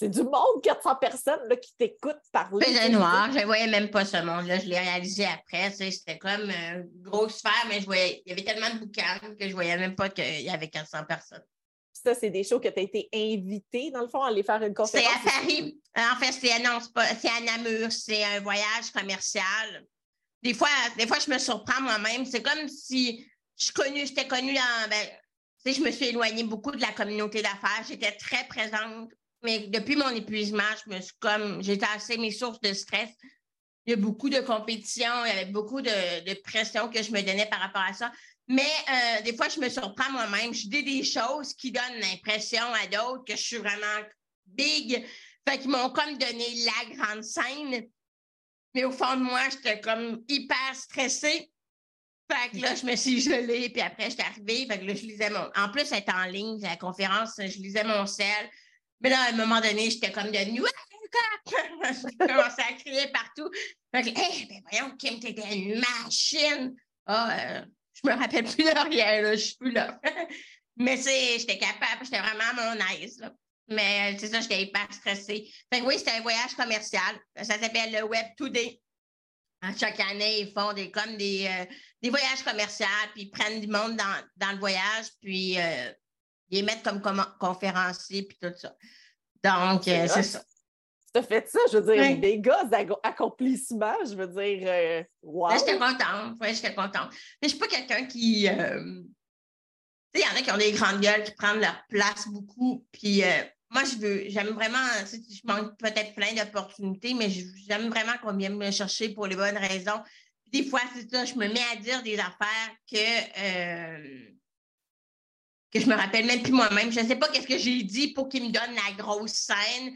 C'est du monde, 400 personnes là, qui t'écoutent parler. C'est noir, je ne voyais même pas ce monde-là. Je l'ai réalisé après. C'était comme une grosse sphère, mais je voyais, il y avait tellement de bouquins que je ne voyais même pas qu'il y avait 400 personnes. Ça, c'est des shows que tu as été invité, dans le fond, à aller faire une conférence. C'est à Paris. En fait, c'est non, c'est à Namur. C'est un voyage commercial. Des fois, des fois, je me surprends moi-même. C'est comme si je connu, j'étais connue dans. Ben, je me suis éloignée beaucoup de la communauté d'affaires. J'étais très présente. Mais depuis mon épuisement, je me suis comme. J'ai assez mes sources de stress. Il y a beaucoup de compétition, il y avait beaucoup de, pression que je me donnais par rapport à ça. Mais euh, des fois, je me surprends moi-même. Je dis des choses qui donnent l'impression à d'autres que je suis vraiment big. Fait qu'ils m'ont comme donné la grande scène. Mais au fond de moi, j'étais comme hyper stressée. Fait que là, je me suis gelée, puis après, j'étais arrivée. Fait que là, je lisais mon. En plus, c'était en ligne, la conférence, je lisais mon sel. Mais là, à un moment donné, j'étais comme devenue. [laughs] J'ai commencé à crier partout. Fait que, ben voyons, Kim, t'étais une machine. Ah, euh, je me rappelle plus de rien, là, je suis plus là. [laughs] Mais j'étais capable, j'étais vraiment à mon aise, là. Mais c'est ça, j'étais hyper stressée. Fait que oui, c'était un voyage commercial. Ça s'appelle le Web Today. Chaque année, ils font des, comme des, euh, des voyages commerciaux, puis ils prennent du monde dans, le voyage, puis euh, les mettent comme, conférenciers, puis tout ça. Donc, euh, c'est ça. Tu as fait ça, je veux dire, des gars d'accomplissements, je veux dire, wow. J'étais contente, oui, j'étais contente. Mais je ne suis pas quelqu'un qui... tu sais, il y en a qui ont des grandes gueules, qui prennent leur place beaucoup, puis moi, je veux, j'aime vraiment, je manque peut-être plein d'opportunités, mais j'aime vraiment qu'on vienne me chercher pour les bonnes raisons. Des fois, c'est ça, je me mets à dire des affaires que, euh, que je me rappelle même plus moi-même. Je ne sais pas qu'est-ce que j'ai dit pour qu'il me donne la grosse scène,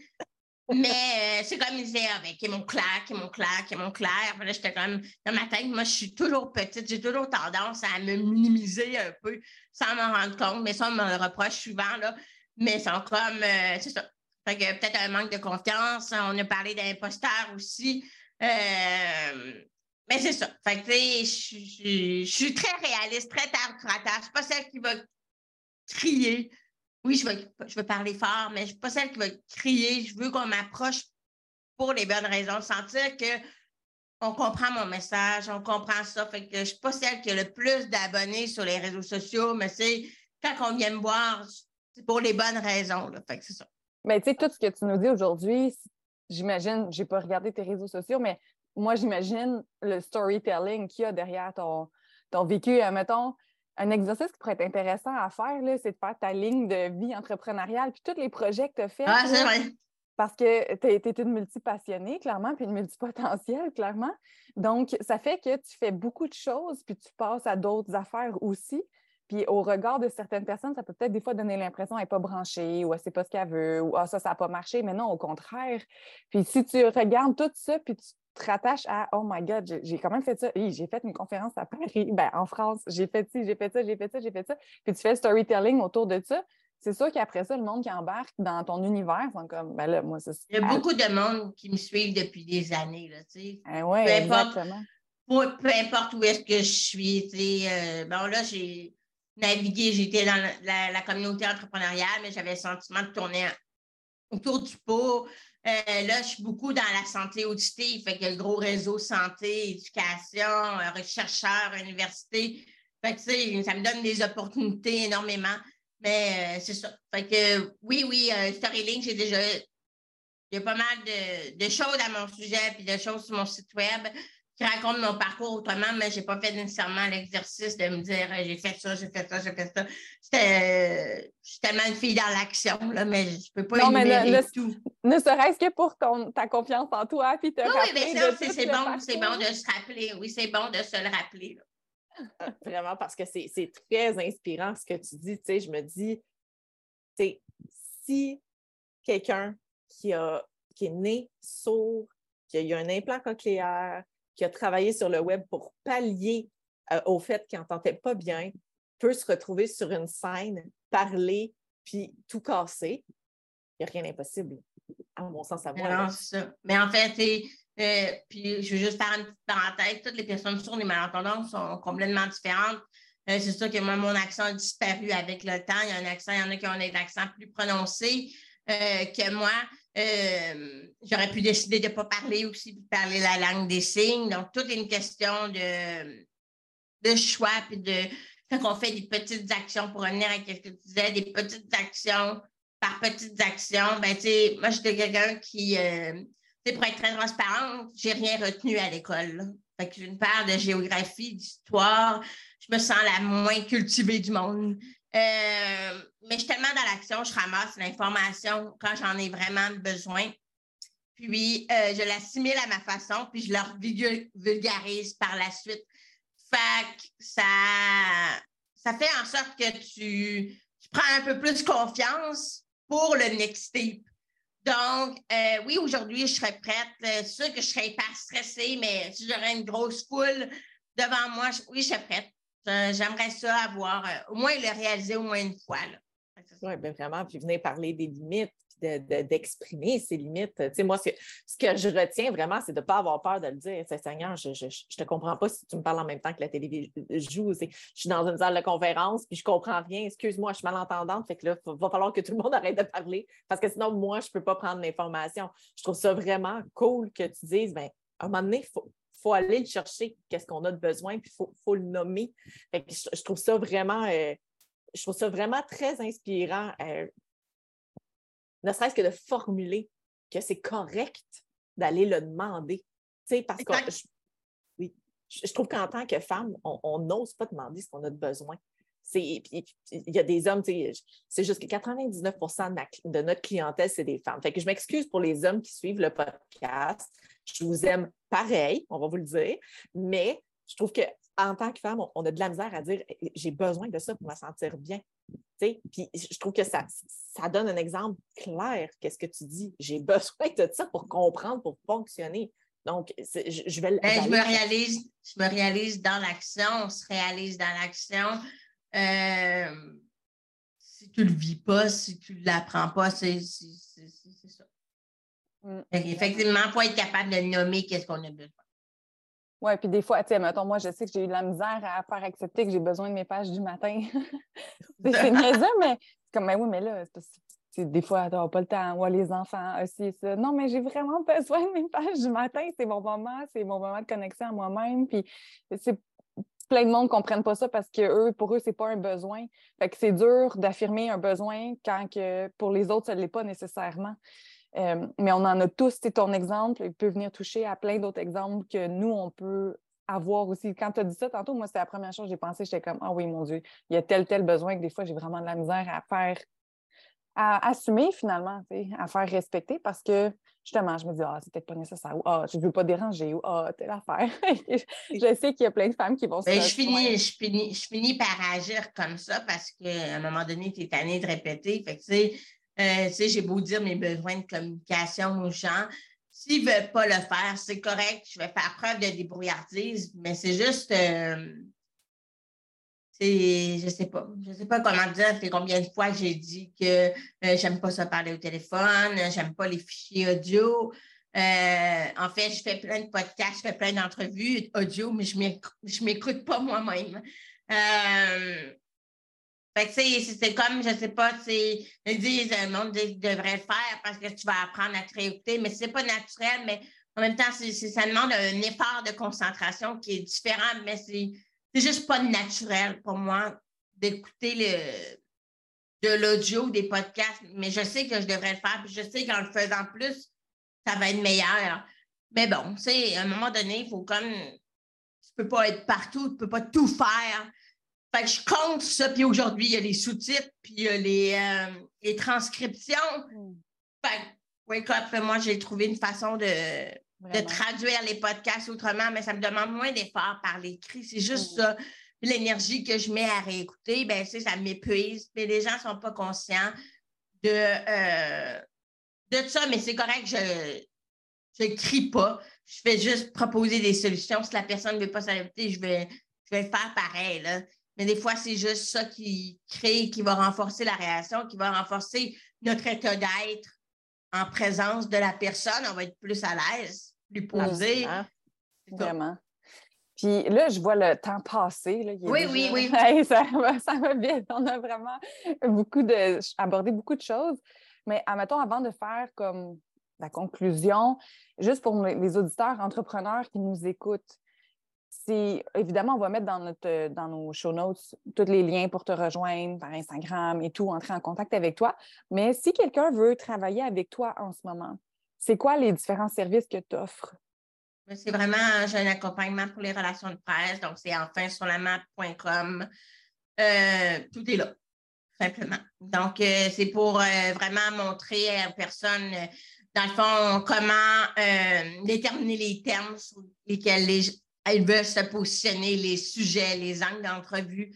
mais euh, c'est comme il disait, ah, ben, mon clair, qui mon clair, qui mon clair. Là, j'étais dans ma tête, moi, je suis toujours petite, j'ai toujours tendance à me minimiser un peu sans m'en rendre compte, mais ça, on me le reproche souvent. Là mais sont comme, euh, c'est ça. Fait que peut-être un manque de confiance. On a parlé d'imposteur aussi. Euh, mais c'est ça. Fait que, je suis très réaliste, très tard Je suis pas celle qui va crier. Oui, je veux, je veux parler fort, mais je ne suis pas celle qui va crier. Je veux qu'on m'approche pour les bonnes raisons. Sentir que on comprend mon message, on comprend ça. Fait que je ne suis pas celle qui a le plus d'abonnés sur les réseaux sociaux, mais c'est quand on vient me voir, c'est pour les bonnes raisons. C'est ça. Mais tu sais, tout ce que tu nous dis aujourd'hui, j'imagine, j'ai pas regardé tes réseaux sociaux, mais moi, j'imagine le storytelling qu'il y a derrière ton, ton vécu. Euh, mettons, un exercice qui pourrait être intéressant à faire, c'est de faire ta ligne de vie entrepreneuriale, puis tous les projets que tu as faits. Ah, c'est vrai. Parce que tu es, une multipassionnée, clairement, puis une multipotentielle, clairement. Donc, ça fait que tu fais beaucoup de choses, puis tu passes à d'autres affaires aussi. Puis au regard de certaines personnes, ça peut peut-être des fois donner l'impression qu'elle n'est pas branchée ou elle ne sait pas ce qu'elle veut ou ah, ça, ça n'a pas marché. Mais non, au contraire. Puis si tu regardes tout ça, puis tu te rattaches à Oh my God, j'ai quand même fait ça. j'ai fait une conférence à Paris, ben, en France, j'ai fait ci, j'ai fait ça, j'ai fait ça, j'ai fait ça. Puis tu fais le storytelling autour de ça. C'est sûr qu'après ça, le monde qui embarque dans ton univers sont comme, ben là, moi, c'est Il y a beaucoup de monde qui me suivent depuis des années, là, tu sais. Ah ouais, exactement. peu, importe où est-ce que je suis, tu sais. Euh, bon, là, j'ai navigué, j'étais dans la, communauté entrepreneuriale, mais j'avais le sentiment de tourner autour du pot. Euh, là, je suis beaucoup dans la santé auditive, fait que le gros réseau santé, éducation, euh, rechercheurs, université. Fait que, ça me donne des opportunités énormément. Mais euh, c'est ça. Fait que oui, oui, Storylink, j'ai déjà. Il y a pas mal de, de, choses à mon sujet puis de choses sur mon site web qui raconte mon parcours autrement, mais je n'ai pas fait nécessairement l'exercice de me dire j'ai fait ça, j'ai fait ça, j'ai fait ça. je suis tellement une fille dans l'action, mais je ne peux pas non, énumérer tout. Ne serait-ce que pour ta confiance en toi, puis te oui, rappeler. Oui, mais c'est bon, c'est bon de se rappeler. Oui, c'est bon de se le rappeler. [laughs] Vraiment, parce que c'est très inspirant ce que tu dis. Tu sais, je me dis, si quelqu'un qui, qui est né sourd, qui a eu un implant cochléaire, qui a travaillé sur le web pour pallier euh, au fait qu'il n'entendait pas bien, peut se retrouver sur une scène, parler, puis tout casser. Il n'y a rien d'impossible, à mon sens, à moi. Mais en fait, euh, puis je veux juste faire une petite parenthèse, toutes les personnes sourdes et malentendantes sont complètement différentes. Euh, c'est sûr que moi, mon accent a disparu avec le temps. Il y a un accent, il y en a qui ont des accents plus prononcés que moi. Euh, j'aurais pu décider de ne pas parler aussi, de parler la langue des signes. Donc, tout est une question de, de choix, puis de quand on fait des petites actions pour revenir à ce que tu disais, des petites actions par petites actions. Ben, tu sais, moi, j'étais quelqu'un qui, euh, pour être très transparente, j'ai rien retenu à l'école. Fait que j'ai une part de géographie, d'histoire. Je me sens la moins cultivée du monde. Euh, mais je suis tellement dans l'action, je ramasse l'information quand j'en ai vraiment besoin. Puis, euh, je l'assimile à ma façon, puis je leur vulgarise par la suite. Fait que ça, ça fait en sorte que tu, prends un peu plus confiance pour le next step. Donc, euh, oui, aujourd'hui, je serais prête. C'est sûr que je serais hyper stressée, mais si j'aurais une grosse foule devant moi, oui, je serais prête. J'aimerais ça avoir, euh, au moins le réaliser au moins une fois. Oui, bien vraiment, puis venir parler des limites, d'exprimer ces limites. Tu sais, moi, ce que, je retiens vraiment, c'est de ne pas avoir peur de le dire. Seigneur, je ne te comprends pas si tu me parles en même temps que la télévision joue. Je suis dans une salle de conférence, puis je ne comprends rien. Excuse-moi, je suis malentendante. Fait que là, il va falloir que tout le monde [laughs] arrête de parler parce que sinon, moi, je ne peux pas prendre l'information. Je trouve ça vraiment cool que tu dises, bien, à un moment donné, il faut, faut aller le chercher, qu'est-ce qu'on a de besoin, puis il faut, le nommer. je, trouve ça vraiment, euh, je trouve ça vraiment très inspirant, euh, ne serait-ce que de formuler que c'est correct d'aller le demander. parce que je, oui, je trouve qu'en tant que femme, on n'ose pas demander ce qu'on a de besoin. Il y a des hommes, c'est juste que 99% de, notre clientèle, c'est des femmes. Fait que je m'excuse pour les hommes qui suivent le podcast. Je vous aime pareil, on va vous le dire, mais je trouve qu'en tant que femme, on, a de la misère à dire j'ai besoin de ça pour me sentir bien. Puis je trouve que ça, ça donne un exemple clair. Qu'est-ce que tu dis? J'ai [laughs] besoin de ça pour comprendre, pour fonctionner. Donc, je, vais ben, je me réalise, je me réalise dans l'action, on se réalise dans l'action. Euh, si tu ne le vis pas, si tu ne l'apprends pas, c'est ça. Mm. Effectivement, il faut être capable de nommer qu'est-ce qu'on a besoin. Oui, puis des fois, tu sais, mettons, moi, je sais que j'ai eu de la misère à faire accepter que j'ai besoin de mes pages du matin. [laughs] c'est [laughs] niaiseux, mais c'est comme, mais oui, mais là, des fois, tu n'as pas le temps, ou les enfants aussi, ça. Non, mais j'ai vraiment [laughs] besoin de mes pages du matin. C'est mon moment, c'est mon moment de connexion à moi-même. Puis c'est plein de monde ne comprennent pas ça parce que eux, pour eux, c'est pas un besoin. Fait que c'est dur d'affirmer un besoin quand que pour les autres, ça ne l'est pas nécessairement. Euh, mais on en a tous, c'est ton exemple, il peut venir toucher à plein d'autres exemples que nous, on peut avoir aussi. Quand tu as dit ça tantôt, moi, c'était la première chose que j'ai pensé, j'étais comme, ah oui, mon Dieu, il y a tel, tel besoin que des fois, j'ai vraiment de la misère à faire, à assumer finalement, à faire respecter parce que justement, je me dis, ah, c'est peut-être pas nécessaire, ou ah, je veux pas déranger, ou ah, telle affaire. [laughs] je sais qu'il y a plein de femmes qui vont se ben, je finis, je, finis, je finis par agir comme ça parce qu'à un moment donné, tu es tanné de répéter. Fait que, euh, tu sais, j'ai beau dire mes besoins de communication aux gens. S'ils ne veulent pas le faire, c'est correct, je vais faire preuve de débrouillardise, mais c'est juste. Euh, je sais pas. Je sais pas comment dire. C'est combien de fois j'ai dit que euh, j'aime pas ça parler au téléphone, j'aime pas les fichiers audio. en fait, je fais plein de podcasts, je fais plein d'entrevues audio, mais je ne m'écoute pas moi-même. Que c'est comme, je sais pas, ils disent, le monde devrait le faire parce que tu vas apprendre à te réécouter, mais c'est pas naturel, mais en même temps, ça demande un effort de concentration qui est différent, mais c'est juste pas naturel pour moi d'écouter le, de l'audio, des podcasts, mais je sais que je devrais le faire, puis je sais qu'en le faisant plus, ça va être meilleur. Mais bon, tu sais, à un moment donné, il faut comme, tu peux pas être partout, tu peux pas tout faire. Fait que je compte ça, puis aujourd'hui, il y a les sous-titres, puis il y a les, euh, les transcriptions. Mm. Fait que, wake up, moi, j'ai trouvé une façon de, de, traduire les podcasts autrement, mais ça me demande moins d'efforts par l'écrit. C'est juste mm. ça. L'énergie que je mets à réécouter, ben, ça m'épuise. Mais les gens ne sont pas conscients de, euh, de ça, mais c'est correct, je ne crie pas. Je fais juste proposer des solutions. Si la personne ne veut pas s'adapter, je vais, je vais faire pareil. Là. Mais des fois, c'est juste ça qui crée, qui va renforcer la réaction, qui va renforcer notre état d'être en présence de la personne. On va être plus à l'aise, plus posé. Vraiment. Puis là, je vois le temps passer. oui, oui, oui, [laughs] ça, va, ça va vite. On a vraiment beaucoup de, abordé beaucoup de choses. Mais admettons, avant de faire comme la conclusion, juste pour les auditeurs entrepreneurs qui nous écoutent, c'est évidemment, on va mettre dans, notre, dans nos show notes tous les liens pour te rejoindre par Instagram et tout, entrer en contact avec toi. Mais si quelqu'un veut travailler avec toi en ce moment, c'est quoi les différents services que tu offres? Ben, c'est vraiment, un accompagnement pour les relations de presse, donc c'est enfin sur la map.com. Euh, tout est là, simplement. Donc, euh, c'est pour vraiment montrer à personne, dans le fond, comment déterminer les termes sur lesquels les, elle veut se positionner, les sujets, les angles d'entrevue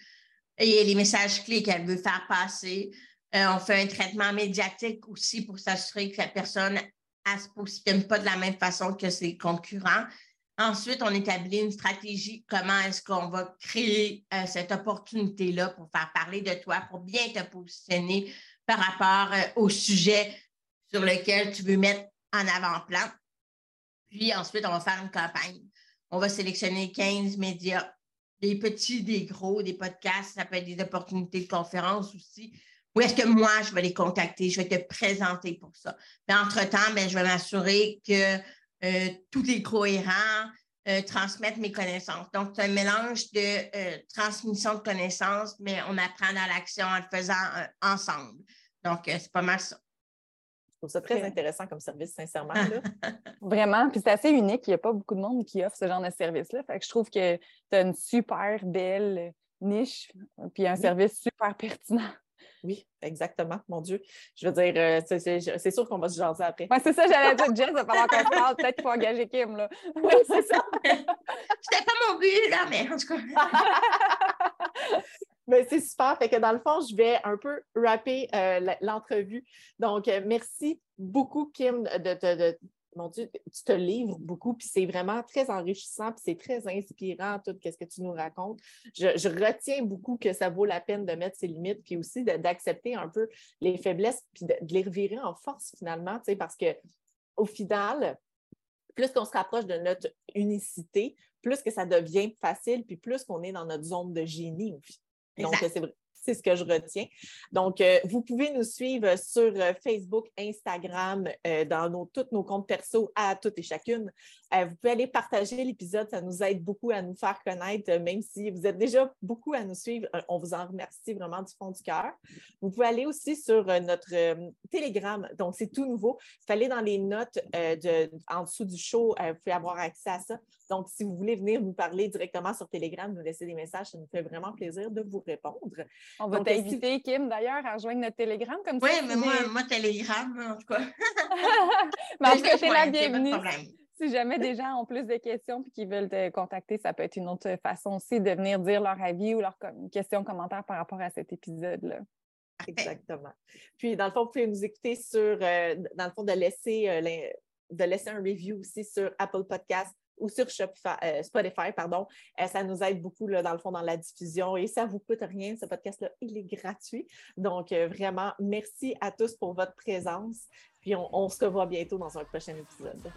et les messages clés qu'elle veut faire passer. Euh, on fait un traitement médiatique aussi pour s'assurer que la personne ne se positionne pas de la même façon que ses concurrents. Ensuite, on établit une stratégie, comment est-ce qu'on va créer euh, cette opportunité-là pour faire parler de toi, pour bien te positionner par rapport euh, au sujet sur lequel tu veux mettre en avant-plan. Puis ensuite, on va faire une campagne on va sélectionner 15 médias, des petits, des gros, des podcasts, ça peut être des opportunités de conférences aussi. Ou est-ce que moi, je vais les contacter, je vais te présenter pour ça? Mais entre-temps, ben, je vais m'assurer que euh, tout est cohérent, euh, transmettre mes connaissances. Donc, c'est un mélange de euh, transmission de connaissances, mais on apprend dans l'action en le faisant ensemble. Donc, c'est pas mal ça trouve ça très intéressant comme service, sincèrement. [laughs] Vraiment. Puis c'est assez unique. Il n'y a pas beaucoup de monde qui offre ce genre de service-là. Fait que je trouve que tu as une super belle niche, puis un service super pertinent. Oui, exactement, mon Dieu. Je veux dire, euh, c'est sûr qu'on va se jaser après. Oui, c'est ça, j'allais dire, Jess, il va falloir qu'on se parle. [laughs] Peut-être qu'il faut engager Kim, là. Oui, c'est ça. [laughs] C'était pas mon but, là, mais en tout cas. [laughs] Ben, c'est super. Fait que dans le fond, je vais un peu rapper euh, l'entrevue. Donc, euh, merci beaucoup, Kim, de, te mon Dieu, tu te livres beaucoup, puis c'est vraiment très enrichissant, puis c'est très inspirant, tout ce que tu nous racontes. Je, retiens beaucoup que ça vaut la peine de mettre ses limites, puis aussi d'accepter un peu les faiblesses, puis de, les revirer en force finalement, parce que au final, plus qu'on se rapproche de notre unicité, plus que ça devient facile, puis plus qu'on est dans notre zone de génie. Donc, c'est ce que je retiens. Donc, euh, vous pouvez nous suivre sur euh, Facebook, Instagram, euh, dans nos, tous nos comptes perso à toutes et chacune. vous pouvez aller partager l'épisode, ça nous aide beaucoup à nous faire connaître, même si vous êtes déjà beaucoup à nous suivre. On vous en remercie vraiment du fond du cœur. Vous pouvez aller aussi sur notre Telegram, donc c'est tout nouveau. Il fallait dans les notes en dessous du show, vous pouvez avoir accès à ça. Donc, si vous voulez venir nous parler directement sur Telegram, nous laisser des messages, ça nous fait vraiment plaisir de vous répondre. On va t'inviter, Kim, d'ailleurs, à rejoindre notre Telegram comme oui, ça. Oui, mais moi, moi, Telegram, en tout cas. [laughs] mais en tout cas, c'est la bienvenue. Si jamais des gens ont plus de questions et qu'ils veulent te contacter, ça peut être une autre façon aussi de venir dire leur avis ou leurs questions, commentaires par rapport à cet épisode-là. Exactement. Puis, dans le fond, vous pouvez nous écouter sur, euh, dans le fond, de laisser, euh, de laisser un review aussi sur Apple Podcast, ou sur euh, Spotify, pardon. Euh, ça nous aide beaucoup, là, dans le fond, dans la diffusion et ça ne vous coûte rien. Ce podcast-là, il est gratuit. Donc, euh, vraiment, merci à tous pour votre présence. Puis, on se revoit bientôt dans un prochain épisode.